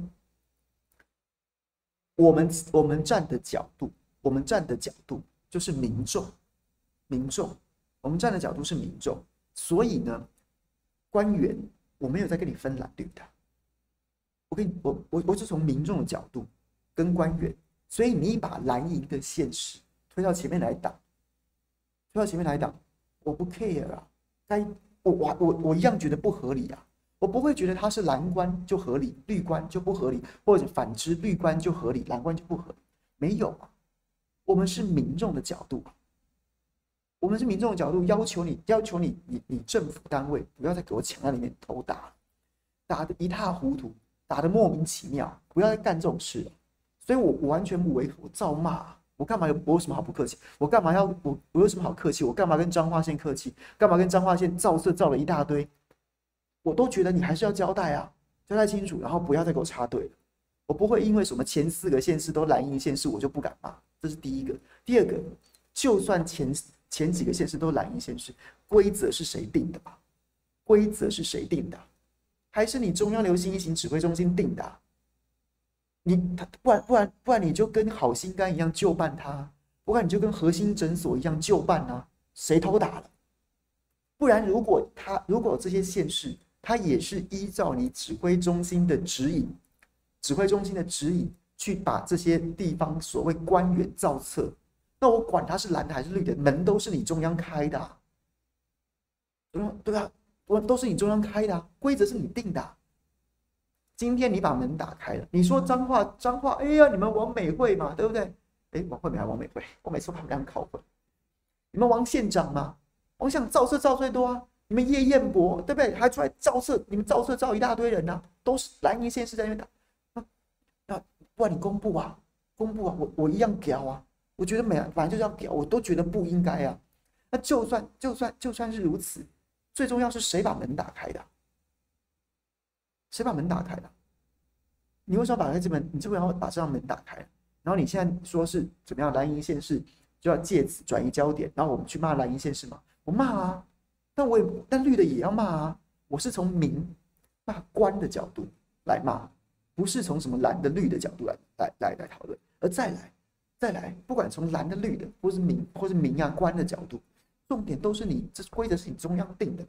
我们我们站的角度，我们站的角度就是民众，民众，我们站的角度是民众，所以呢，官员我没有在跟你分蓝绿的。我跟你，我我我是从民众的角度跟官员，所以你把蓝营的现实推到前面来挡，推到前面来挡，我不 care 啊，该我我我我一样觉得不合理啊，我不会觉得他是蓝官就合理，绿官就不合理，或者反之绿官就合理，蓝官就不合理，没有啊，我们是民众的角度，我们是民众的角度，要求你要求你你你政府单位不要再给我抢在里面头打，打得一塌糊涂。打得莫名其妙，不要再干这种事了。所以我，我完全不违和，我照骂。我干嘛有？我有什么好不客气？我干嘛要？我我有什么好客气？我干嘛跟彰化县客气？干嘛跟彰化县造色造了一大堆？我都觉得你还是要交代啊，交代清楚，然后不要再给我插队了。我不会因为什么前四个县市都蓝营县市，我就不敢骂。这是第一个。第二个，就算前前几个县市都蓝营县市，规则是谁定的吧？规则是谁定的？还是你中央流行疫情指挥中心定的？你他不然不然不然你就跟好心肝一样就办他，不然你就跟核心诊所一样就办啊？谁偷打了？不然如果他如果这些县市他也是依照你指挥中心的指引，指挥中心的指引去把这些地方所谓官员造册，那我管它是蓝的还是绿的，门都是你中央开的啊，对吧？我都是你中央开的啊，规则是你定的啊。今天你把门打开了，你说脏话脏话，哎呀，你们王美惠嘛，对不对？哎，王惠美还王美惠，我每次把他们俩搞混。你们王县长嘛，王县长造册造最多啊。你们叶彦博，对不对？还出来造册，你们造册造一大堆人呐，啊，都是蓝营县市在那边打。那那不然你公布啊，公布啊，我我一样屌啊。我觉得每反正就是要屌，我都觉得不应该啊。那就算就算就算是如此。最重要是谁把门打开的？谁把门打开的？你为什么把开这门？你为什么要把这扇门打开？然后你现在说是怎么样？蓝营县市就要借此转移焦点，然后我们去骂蓝营县市吗？我骂啊，但我也但绿的也要骂啊。我是从民骂官的角度来骂，不是从什么蓝的绿的角度来来来来讨论。而再来再来，不管从蓝的绿的，或是民或是民啊官的角度。重点都是你，这规则是你中央定的？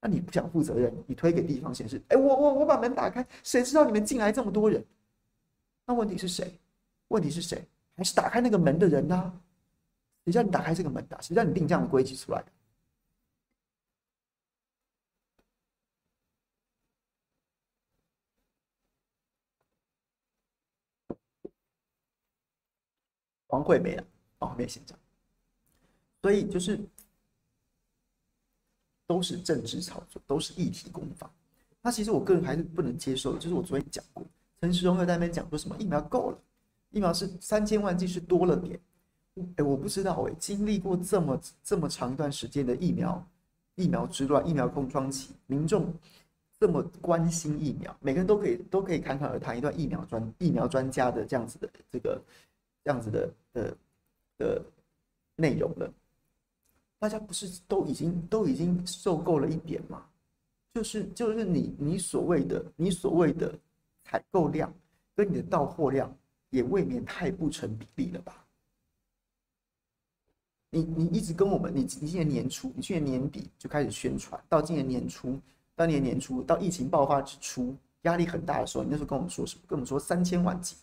那你不想负责任，你推给地方显示，哎，我我我把门打开，谁知道你们进来这么多人？那问题是谁？问题是谁？还是打开那个门的人呢、谁叫你打开这个门的？谁叫你定这样的规矩出来的？黄惠美了，哦，没有县长。所以就是都是政治操作，都是议题攻防。那其实我个人还是不能接受，就是我昨天讲过，陈时中又在那边讲说什么疫苗够了，疫苗是三千万剂是多了点。哎，我不知道哎，经历过这么这么长一段时间的疫苗疫苗之乱、疫苗空窗期，民众这么关心疫苗，每个人都可以都可以侃侃而谈一段疫苗专疫苗专家的这样子的这个这样子的的的内容了。大家不是都已经都已经受够了一点吗？就是就是你你所谓的你所谓的采购量跟你的到货量也未免太不成比例了吧？你你一直跟我们，你你今年年初，你去年年底就开始宣传，到今年年初，当年年初到疫情爆发之初，压力很大的时候，你那时候跟我们说什么？跟我们说三千万剂，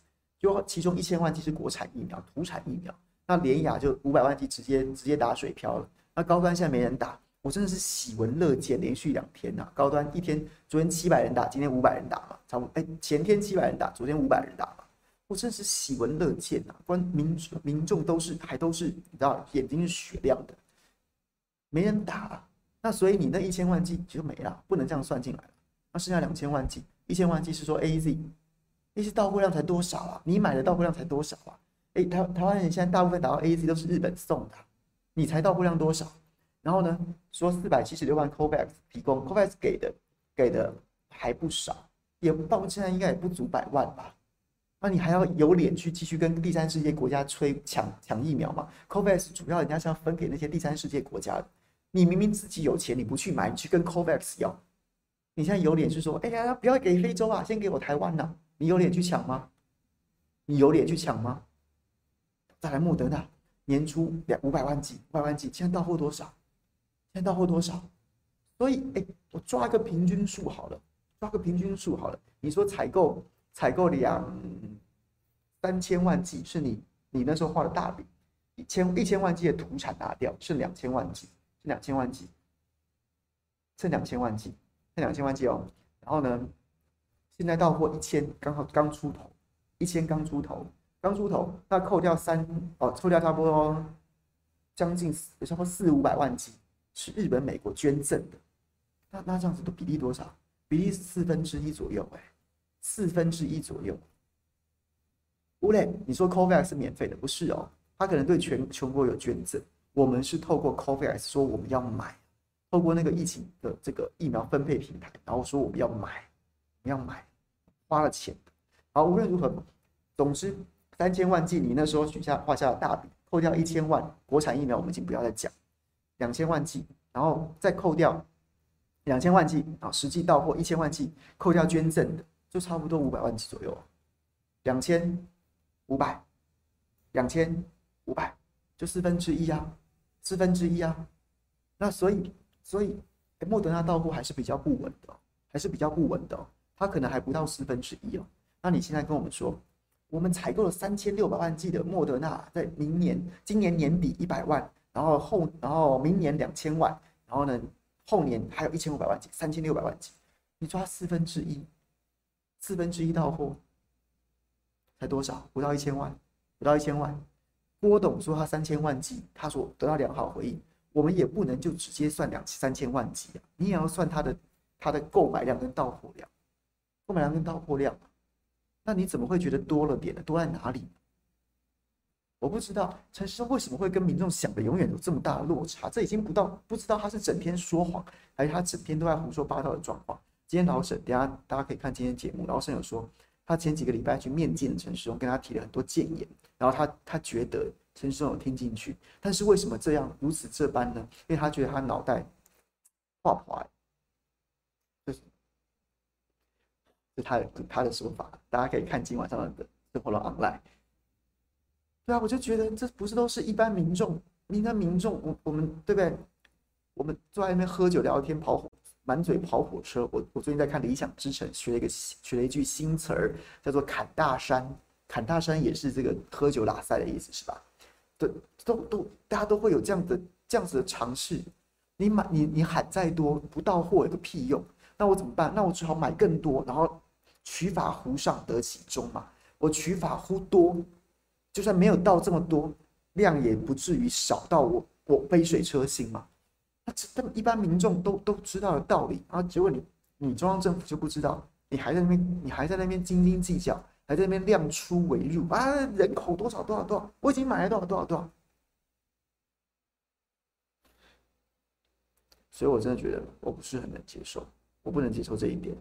就其中一千万剂是国产疫苗，土产疫苗，那联亚就五百万剂直接直接打水漂了。那高端现在没人打，我真的是喜闻乐见。连续两天呐、啊，高端一天，昨天七百人打，今天五百人打嘛，差不多。哎，前天七百人打，昨天五百人打嘛，我真是喜闻乐见呐。关民民众都是还都是你知道，眼睛是雪亮的，没人打，那所以你那一千万剂就没了，不能这样算进来了。那剩下两千万剂，一千万剂是说 AZ，那些到货量才多少啊？你买的到货量才多少啊？哎，台台湾人现在大部分打到 AZ 都是日本送的。你才到货量多少？然后呢，说四百七十六万 COVAX 提供，COVAX 给的给的还不少，也到现在应该也不足百万吧？那你还要有脸去继续跟第三世界国家吹抢抢疫苗吗？COVAX 主要人家是要分给那些第三世界国家的。你明明自己有钱，你不去买，你去跟 COVAX 要，你现在有脸去说，哎呀，不要给非洲啊，先给我台湾呐？你有脸去抢吗？你有脸去抢吗？再来莫德纳，年初两五百万剂，五百万剂，现在到货多少？现在到货多少？所以，哎，我抓个平均数好了，抓个平均数好了。你说采购。采购两三千万剂是你你那时候画的大饼，一千一千万剂的土产拿掉，剩两千万剂，剩两千万剂，剩两千万剂，剩两千万剂哦。然后呢，现在到货一千，刚好刚出头，一千刚出头，刚出头，那扣掉三哦，扣掉差不多将近有差不多四五百万剂是日本、美国捐赠的，那那这样子的比例多少？比例四分之一左右，哎。四分之一左右，乌雷，你说 COVAX 是免费的，不是哦，他可能对全全国有捐赠。我们是透过 COVAX 说我们要买，透过那个疫情的这个疫苗分配平台，然后说我们要买，我们要买，花了钱。好，无论如何，总之三千万剂，你那时候许下画下了大饼，扣掉一千万国产疫苗，我们已经不要再讲，两千万剂，然后再扣掉两千万剂啊，实际到货一千万剂，扣掉捐赠的。就差不多五百万剂左右，两千五百，两千五百，就四分之一啊，四分之一啊。那所以，所以，莫德纳到货还是比较不稳的，还是比较不稳的，它可能还不到四分之一哦。那你现在跟我们说，我们采购了三千六百万剂的莫德纳，在明年、今年年底一百万，然后后，然后明年两千万，然后呢，后年还有一千五百万剂，三千六百万剂，你抓四分之一。四分之一到货，才多少？不到一千万，不到一千万。郭董说他三千万剂，他说得到良好回应。我们也不能就直接算两三千万剂啊，你也要算他的他的购买量跟到货量，购买量跟到货量。那你怎么会觉得多了点呢？多在哪里？我不知道陈时中为什么会跟民众想的永远有这么大的落差。这已经不到不知道他是整天说谎，还是他整天都在胡说八道的状况。今天老沈，等下大家可以看今天节目。老沈有说，他前几个礼拜去面见陈时中，跟他提了很多建言，然后他他觉得陈时中有听进去，但是为什么这样如此这般呢？因为他觉得他脑袋画坏，就是是他的他的说法。大家可以看今晚上的生活的 online。对啊，我就觉得这不是都是一般民众，一般民众，我我们对不对？我们坐在那边喝酒聊天跑。满嘴跑火车，我我最近在看《理想之城》，学了一个学了一句新词儿，叫做“砍大山”。砍大山也是这个喝酒拉塞的意思，是吧？对，都都大家都会有这样的这样子的尝试。你买你你喊再多，不到货有个屁用？那我怎么办？那我只好买更多，然后取法乎上得其中嘛。我取法乎多，就算没有到这么多量，也不至于少到我我杯水车薪嘛。那这一般民众都都知道的道理，啊结果你你中央政府就不知道，你还在那边你还在那边斤斤计较，还在那边量出为入啊，人口多少多少多少，我已经买了多少多少多少，所以我真的觉得我不是很能接受，我不能接受这一点。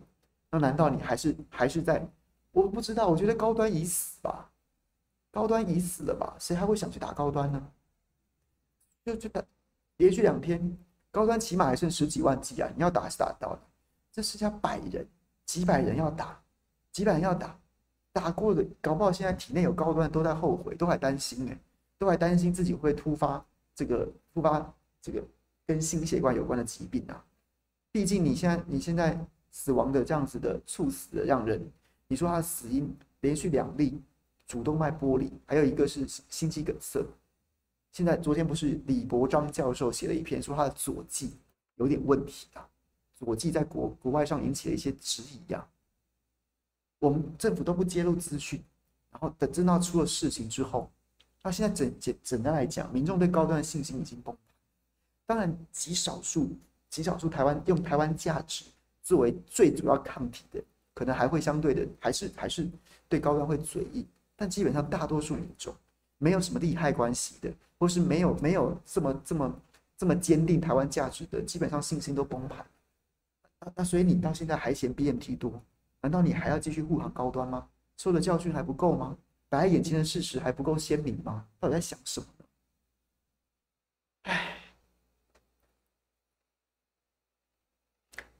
那难道你还是还是在？我不知道，我觉得高端已死吧，高端已死了吧？谁还会想去打高端呢？就就打连续两天。高端起码还剩十几万剂啊！你要打是打得到的，这剩下百人，几百人要打，几百人要打，打过的搞不好现在体内有高端都在后悔，都还担心哎，都还担心自己会突发这个突发这个跟心血管有关的疾病啊！毕竟你现在你现在死亡的这样子的猝死的让人，你说他的死因连续两例主动脉剥离，还有一个是心肌梗塞。现在昨天不是李伯章教授写了一篇，说他的左剂有点问题啊，左剂在国国外上引起了一些质疑啊。我们政府都不揭露资讯，然后等真到出了事情之后，那现在整简简单来讲，民众对高端的信心已经崩。当然，极少数极少数台湾用台湾价值作为最主要抗体的，可能还会相对的还是还是对高端会嘴硬，但基本上大多数民众没有什么利害关系的。或是没有没有这么这么这么坚定台湾价值的，基本上信心都崩盘。那那所以你到现在还嫌 BNT 多，难道你还要继续护航高端吗？受的教训还不够吗？摆在眼前的事实还不够鲜明吗？到底在想什么呢？唉，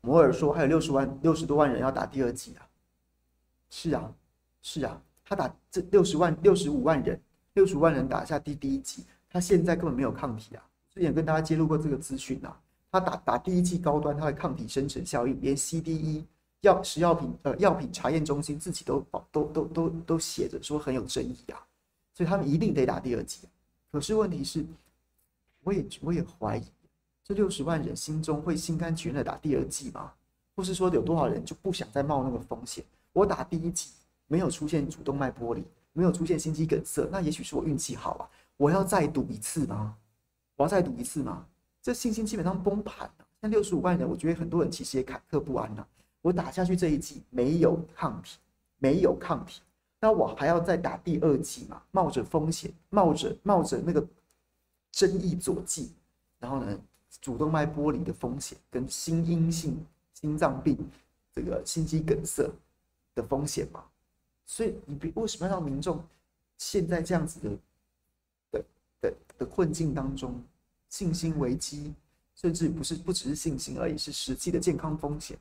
摩尔说还有六十万、六十多万人要打第二剂啊。是啊，是啊，他打这六十万、六十五万人，六十万人打下第第一剂，他现在根本没有抗体啊。之前跟大家揭露过这个资讯啊，他打打第一剂高端，他的抗体生成效应，连 CDE。药食药品呃药品查验中心自己都保都都都都写着说很有争议啊，所以他们一定得打第二剂。可是问题是，我也我也怀疑，这六十万人心中会心甘情愿的打第二剂吗？或是说有多少人就不想再冒那个风险？我打第一剂没有出现主动脉剥离，没有出现心肌梗塞，那也许是我运气好啊。我要再赌一次吗？我要再赌一次吗？这信心基本上崩盘了。那六十五万人，我觉得很多人其实也忐忑不安了。我打下去这一剂没有抗体，没有抗体，那我还要再打第二剂嘛？冒着风险，冒着冒着那个争议佐剂，然后呢，主动脉剥离的风险跟心因性心脏病这个心肌梗塞的风险嘛？所以你为什么要让民众陷在这样子的的的的困境当中，信心危机，甚至不是不只是信心而已，是实际的健康风险。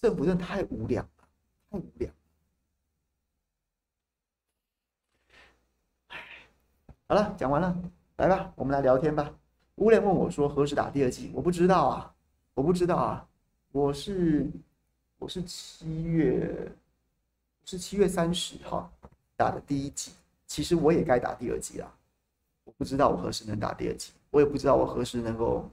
政府真的太无良了，太无良。好了，讲完了，来吧，我们来聊天吧。乌莲问我说：“何时打第二季？”我不知道啊，我不知道啊。我是我是七月是七月三十号打的第一季，其实我也该打第二季了。我不知道我何时能打第二季，我也不知道我何时能够。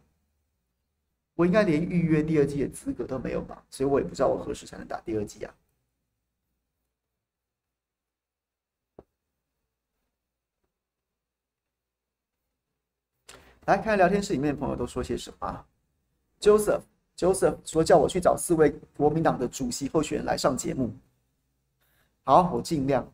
我应该连预约第二季的资格都没有吧，所以我也不知道我何时才能打第二季啊。来看看聊天室里面的朋友都说些什么。Joseph Joseph 说叫我去找四位国民党的主席候选人来上节目。好，我尽量。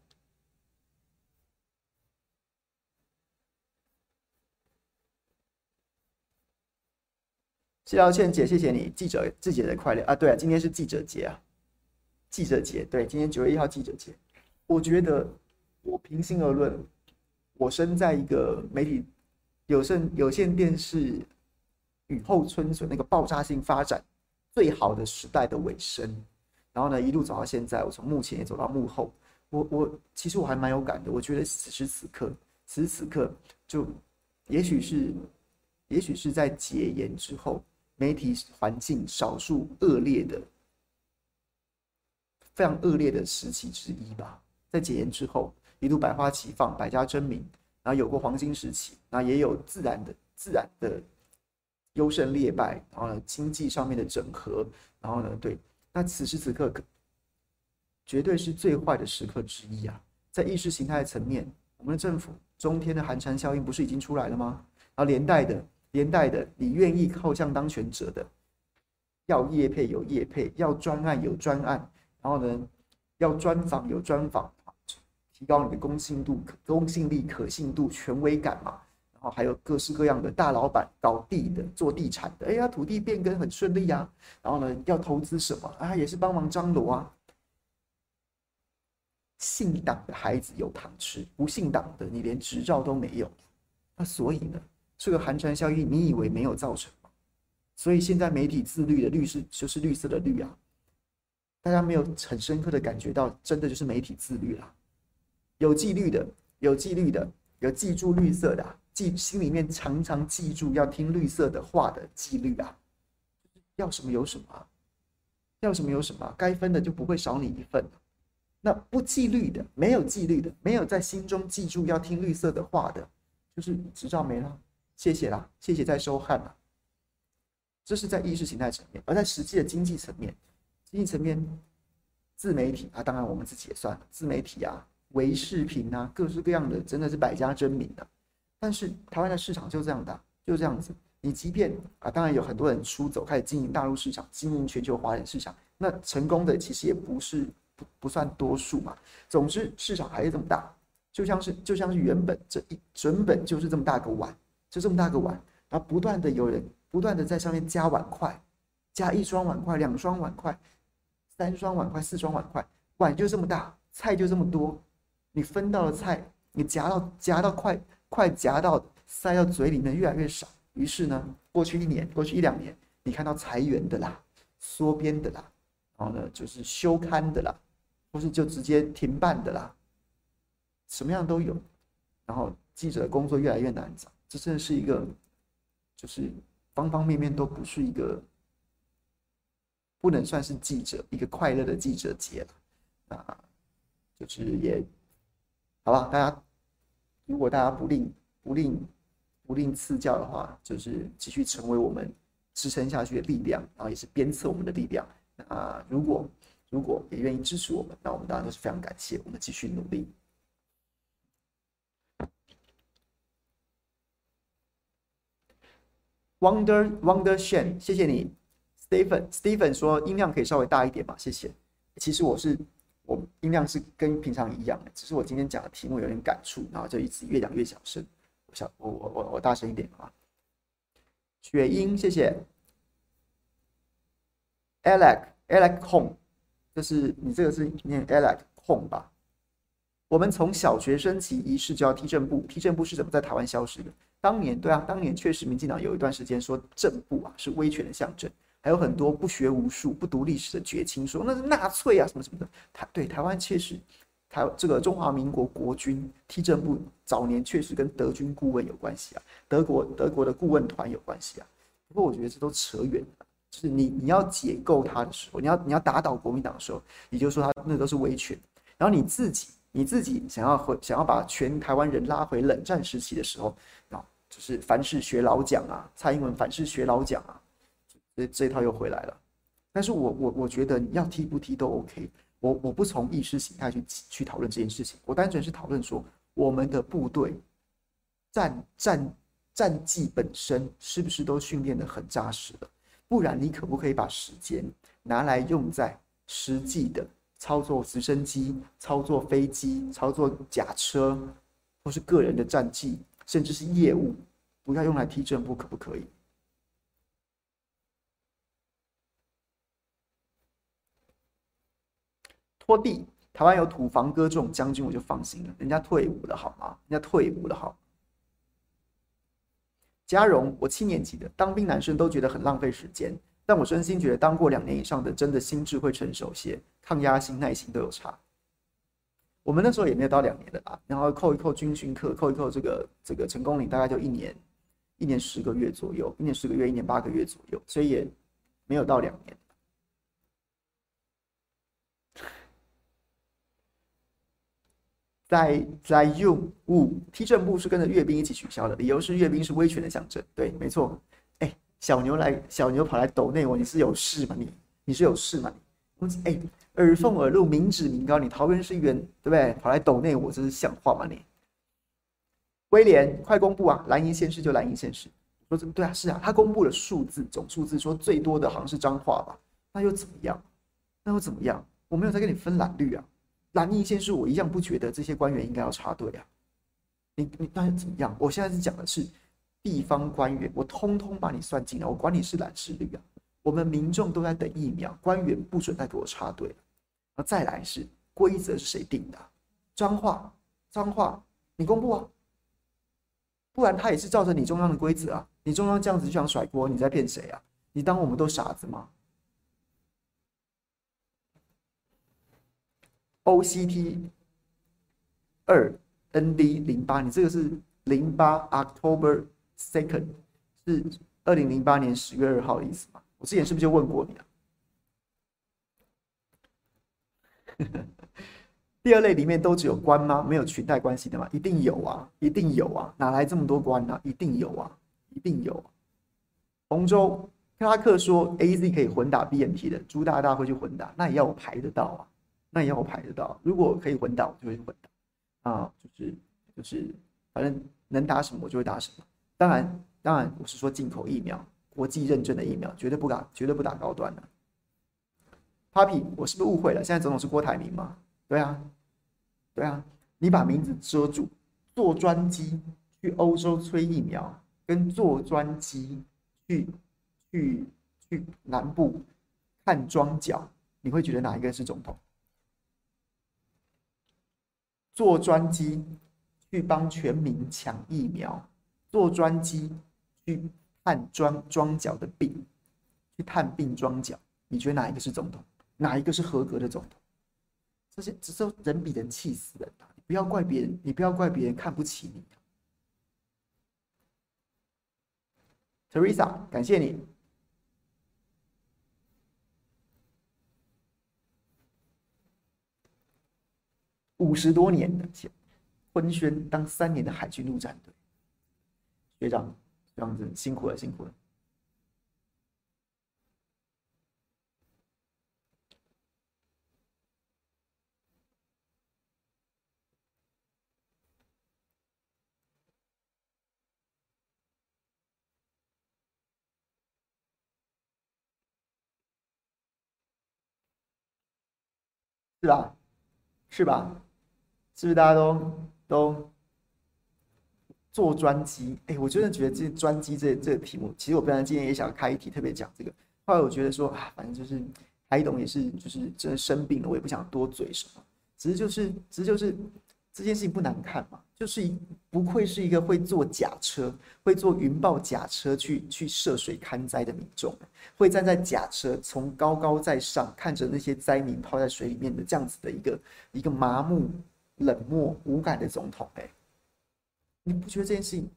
谢道倩姐，谢谢你，记者记者的快乐啊！对啊，今天是记者节啊，记者节，对，今天九月一号记者节。我觉得，我平心而论，我生在一个媒体有线有线电视雨后春笋那个爆炸性发展最好的时代的尾声，然后呢，一路走到现在，我从幕前也走到幕后，我我其实我还蛮有感的。我觉得此时此刻，此时此刻，就也许是，也许是在解严之后。媒体环境少数恶劣的、非常恶劣的时期之一吧。在解严之后，一度百花齐放、百家争鸣，然后有过黄金时期，那也有自然的、自然的优胜劣败，然后呢，经济上面的整合，然后呢，对，那此时此刻，绝对是最坏的时刻之一啊！在意识形态层面，我们的政府中天的寒蝉效应不是已经出来了吗？然后连带的。连带的，你愿意靠向当权者的，要业配有业配，要专案有专案，然后呢，要专访有专访，提高你的公信度、公信力、可信度、权威感嘛。然后还有各式各样的大老板搞地的、做地产的，哎呀，土地变更很顺利啊。然后呢，要投资什么啊，也是帮忙张罗啊。信党的孩子有糖吃，不信党的你连执照都没有。那所以呢？这个寒蝉效应，你以为没有造成吗？所以现在媒体自律的律是就是绿色的绿啊，大家没有很深刻的感觉到，真的就是媒体自律了。有纪律的，有纪律的，有记住绿色的，记心里面常常记住要听绿色的话的纪律啊。要什么有什么，要什么有什么，该分的就不会少你一份。那不纪律的，没有纪律的，没有在心中记住要听绿色的话的，就是执照没了。谢谢啦，谢谢在收看啦。这是在意识形态层面，而在实际的经济层面，经济层面，自媒体啊，当然我们自己也算了，自媒体啊，微视频啊，各式各样的，真的是百家争鸣的。但是台湾的市场就这样大，就这样子。你即便啊，当然有很多人出走，开始经营大陆市场，经营全球华人市场，那成功的其实也不是不不算多数嘛。总之，市场还是这么大，就像是就像是原本这一整本就是这么大个碗。就这么大个碗，然后不断的有人不断的在上面加碗筷，加一双碗筷、两双碗筷、三双碗筷、四双碗筷，碗就这么大，菜就这么多，你分到的菜，你夹到夹到快快夹到塞到嘴里面越来越少。于是呢，过去一年，过去一两年，你看到裁员的啦，缩编的啦，然后呢就是休刊的啦，或是就直接停办的啦，什么样都有。然后记者的工作越来越难找，这真的是一个，就是方方面面都不是一个，不能算是记者一个快乐的记者节了啊，就是也，好吧，大家如果大家不吝不吝不吝赐教的话，就是继续成为我们支撑下去的力量，然后也是鞭策我们的力量啊。如果如果也愿意支持我们，那我们当然都是非常感谢，我们继续努力。Wonder Wonder Shen，谢谢你，Stephen Stephen 说音量可以稍微大一点嘛？谢谢。其实我是我音量是跟平常一样的，只是我今天讲的题目有点感触，然后就一直越讲越小声。我小我我我我大声一点啊！雪英，谢谢。Alex Alex Hong，就是你这个是念 Alex Hong 吧？我们从小学生起仪式就要踢正步，踢正步是怎么在台湾消失的？当年对啊，当年确实民进党有一段时间说正步啊是威权的象征，还有很多不学无术、不读历史的绝情说那是纳粹啊什么什么的。台对台湾确实，台这个中华民国国军踢正步早年确实跟德军顾问有关系啊，德国德国的顾问团有关系啊。不过我觉得这都扯远了，就是你你要解构他的时候，你要你要打倒国民党的时候，你就说他那都是威权，然后你自己你自己想要回想要把全台湾人拉回冷战时期的时候啊。就是凡是学老蒋啊，蔡英文凡是学老蒋啊，这这一套又回来了。但是我我我觉得你要踢不踢都 OK，我我不从意识形态去去讨论这件事情，我单纯是讨论说我们的部队战战战绩本身是不是都训练的很扎实了？不然你可不可以把时间拿来用在实际的操作直升机、操作飞机、操作甲车，或是个人的战绩？甚至是业务，不要用来踢正步，可不可以？拖地，台湾有土房哥这种将军，我就放心了。人家退伍了，好吗？人家退伍了，好。嘉荣，我七年级的当兵，男生都觉得很浪费时间，但我真心觉得当过两年以上的，真的心智会成熟些，抗压性、耐心都有差。我们那时候也没有到两年的啦，然后扣一扣军训课，扣一扣这个这个成功岭，大概就一年，一年十个月左右，一年十个月，一年八个月左右，所以也没有到两年。在在用五踢正步是跟着阅兵一起取消的，理由是阅兵是威权的象征。对，没错。哎，小牛来，小牛跑来抖内我，你是有事吗？你你是有事吗？你哎。耳奉耳禄，民脂民膏，你桃园市议员对不对？跑来抖内我，这是像话吗？你威廉，快公布啊！蓝营县市就蓝营县市，说这对啊，是啊，他公布了数字，总数字说最多的好像是脏话吧？那又怎么样？那又怎么样？我没有在跟你分蓝绿啊，蓝营先是我一样不觉得这些官员应该要插队啊。你你那又怎么样？我现在是讲的是地方官员，我通通把你算进来，我管你是蓝是绿啊。我们民众都在等疫苗，官员不准再给我插队。那再来是规则是谁定的？脏话脏话，你公布啊，不然他也是照着你中央的规则啊。你中央这样子就想甩锅，你在骗谁啊？你当我们都傻子吗？OCT 二 ND 零八，你这个是零八 October second，是二零零八年十月二号的意思吗？我之前是不是就问过你了？第二类里面都只有官吗？没有裙带关系的吗？一定有啊，一定有啊，哪来这么多官呢、啊？一定有啊，一定有、啊。洪州克拉克说，A Z 可以混打 B N T 的，朱大大会去混打，那也要我排得到啊，那也要我排得到。如果可以混打，我就会混打啊，就是就是，反正能打什么我就会打什么。当然，当然我是说进口疫苗。国际认证的疫苗绝对不打，绝对不打高端的。Papi，我是不是误会了？现在总统是郭台铭吗？对啊，对啊，你把名字遮住，坐专机去欧洲催疫苗，跟坐专机去去去南部看庄脚，你会觉得哪一个是总统？坐专机去帮全民抢疫苗，坐专机去探装装脚的病，去探病装脚，你觉得哪一个是总统？哪一个是合格的总统？这些只是人比人气死人啊！你不要怪别人，你不要怪别人看不起你。Teresa，感谢你。五十多年的婚宣，当三年的海军陆战队学长，这样子辛苦了，辛苦了。是吧？是吧？是不是大家都都坐专机？哎，我真的觉得这专机这这个题目，其实我本来今天也想开一题特别讲这个，后来我觉得说啊，反正就是海董也是就是真的生病了，我也不想多嘴什么，只是就是只是就是这件事情不难看嘛。就是不愧是一个会坐假车、会坐云豹假车去去涉水勘灾的民众，会站在假车从高高在上看着那些灾民泡在水里面的这样子的一个一个麻木、冷漠、无感的总统。哎，你不觉得这件事情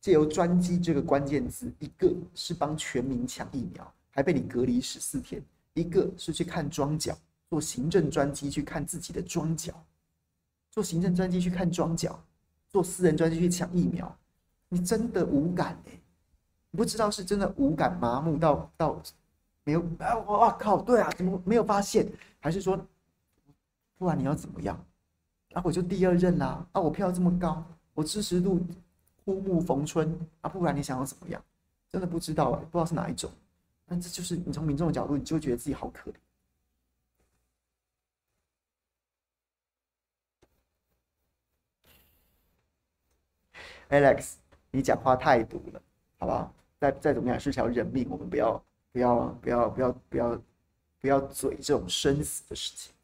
借由专机这个关键字，一个是帮全民抢疫苗，还被你隔离十四天；一个是去看庄脚，坐行政专机去看自己的庄脚。坐行政专机去看庄脚，坐私人专机去抢疫苗，你真的无感哎、欸？你不知道是真的无感麻木到到没有啊？我靠，对啊，怎么没有发现？还是说，不然你要怎么样？啊，我就第二任啦、啊！我票这么高，我支持度枯木逢春啊！不然你想要怎么样？真的不知道啊、不知道是哪一种。但这就是你从民众的角度，你就觉得自己好可怜。Alex，你讲话太毒了，好不好？再再怎么样是条人命，我们不要不要不要不要不要不要嘴这种生死的事情。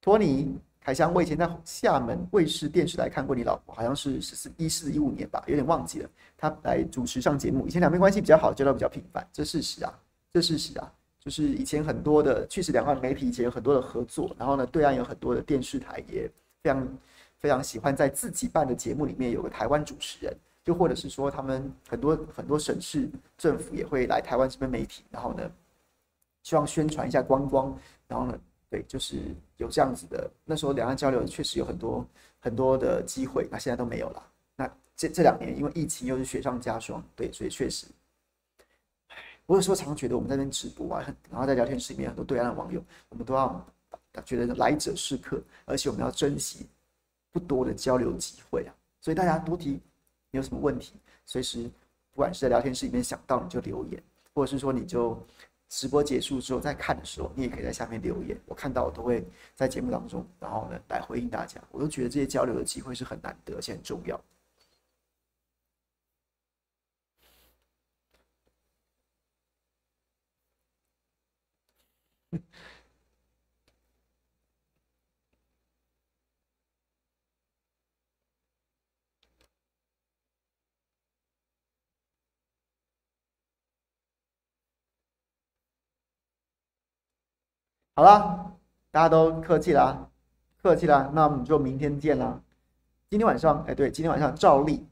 托尼凯翔，我以前在厦门卫视电视台看过你老婆，好像是十四一四一五年吧，有点忘记了。他来主持上节目，以前两边关系比较好，交流比较频繁，这事实啊，这事实啊，就是以前很多的，确实两岸媒体以前有很多的合作，然后呢，对岸有很多的电视台也非常。非常喜欢在自己办的节目里面有个台湾主持人，就或者是说他们很多很多省市政府也会来台湾这边媒体，然后呢，希望宣传一下观光，然后呢，对，就是有这样子的。那时候两岸交流确实有很多很多的机会，那现在都没有了。那这这两年因为疫情又是雪上加霜，对，所以确实，我有时候常觉得我们在那边直播啊，然后在聊天室里面很多对岸的网友，我们都要觉得来者是客，而且我们要珍惜。不多的交流机会啊，所以大家多提，你有什么问题，随时不管是在聊天室里面想到你就留言，或者是说你就直播结束之后在看的时候，你也可以在下面留言，我看到我都会在节目当中，然后呢来回应大家。我都觉得这些交流的机会是很难得而且很重要。好了，大家都客气了，客气了，那我们就明天见了。今天晚上，哎，对，今天晚上照例，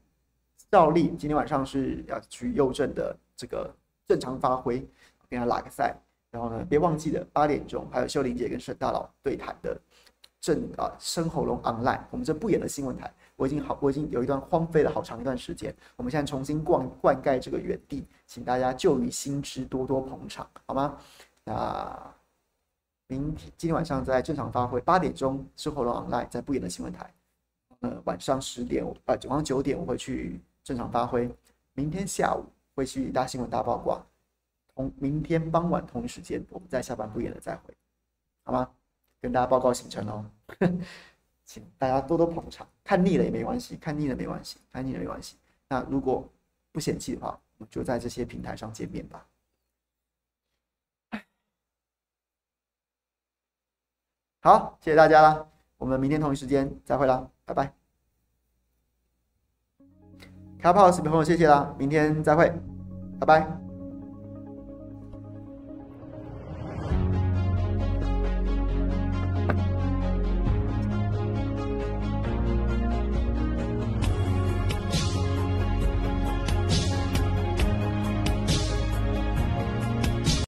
照例，今天晚上是要去右正的这个正常发挥，跟他拉个赛。然后呢，别忘记了八点钟还有秀玲姐跟沈大佬对谈的正啊生喉咙 online。我们这不演的新闻台，我已经好，我已经有一段荒废了好长一段时间。我们现在重新灌灌溉这个园地，请大家旧雨新知，多多捧场，好吗？那。明天今天晚上在正常发挥，八点钟之后的 online 在不演的新闻台。呃，晚上十点，呃，晚上九点我会去正常发挥。明天下午会去大新闻大曝光。同明天傍晚同一时间，我们在下班不演的再会，好吗？跟大家报告行程哦，请大家多多捧场。看腻了也没关系，看腻了没关系，看腻了没关系。那如果不嫌弃的话，我们就在这些平台上见面吧。好，谢谢大家啦，我们明天同一时间再会啦，拜拜。卡 p 视频朋友谢谢啦，明天再会，拜拜。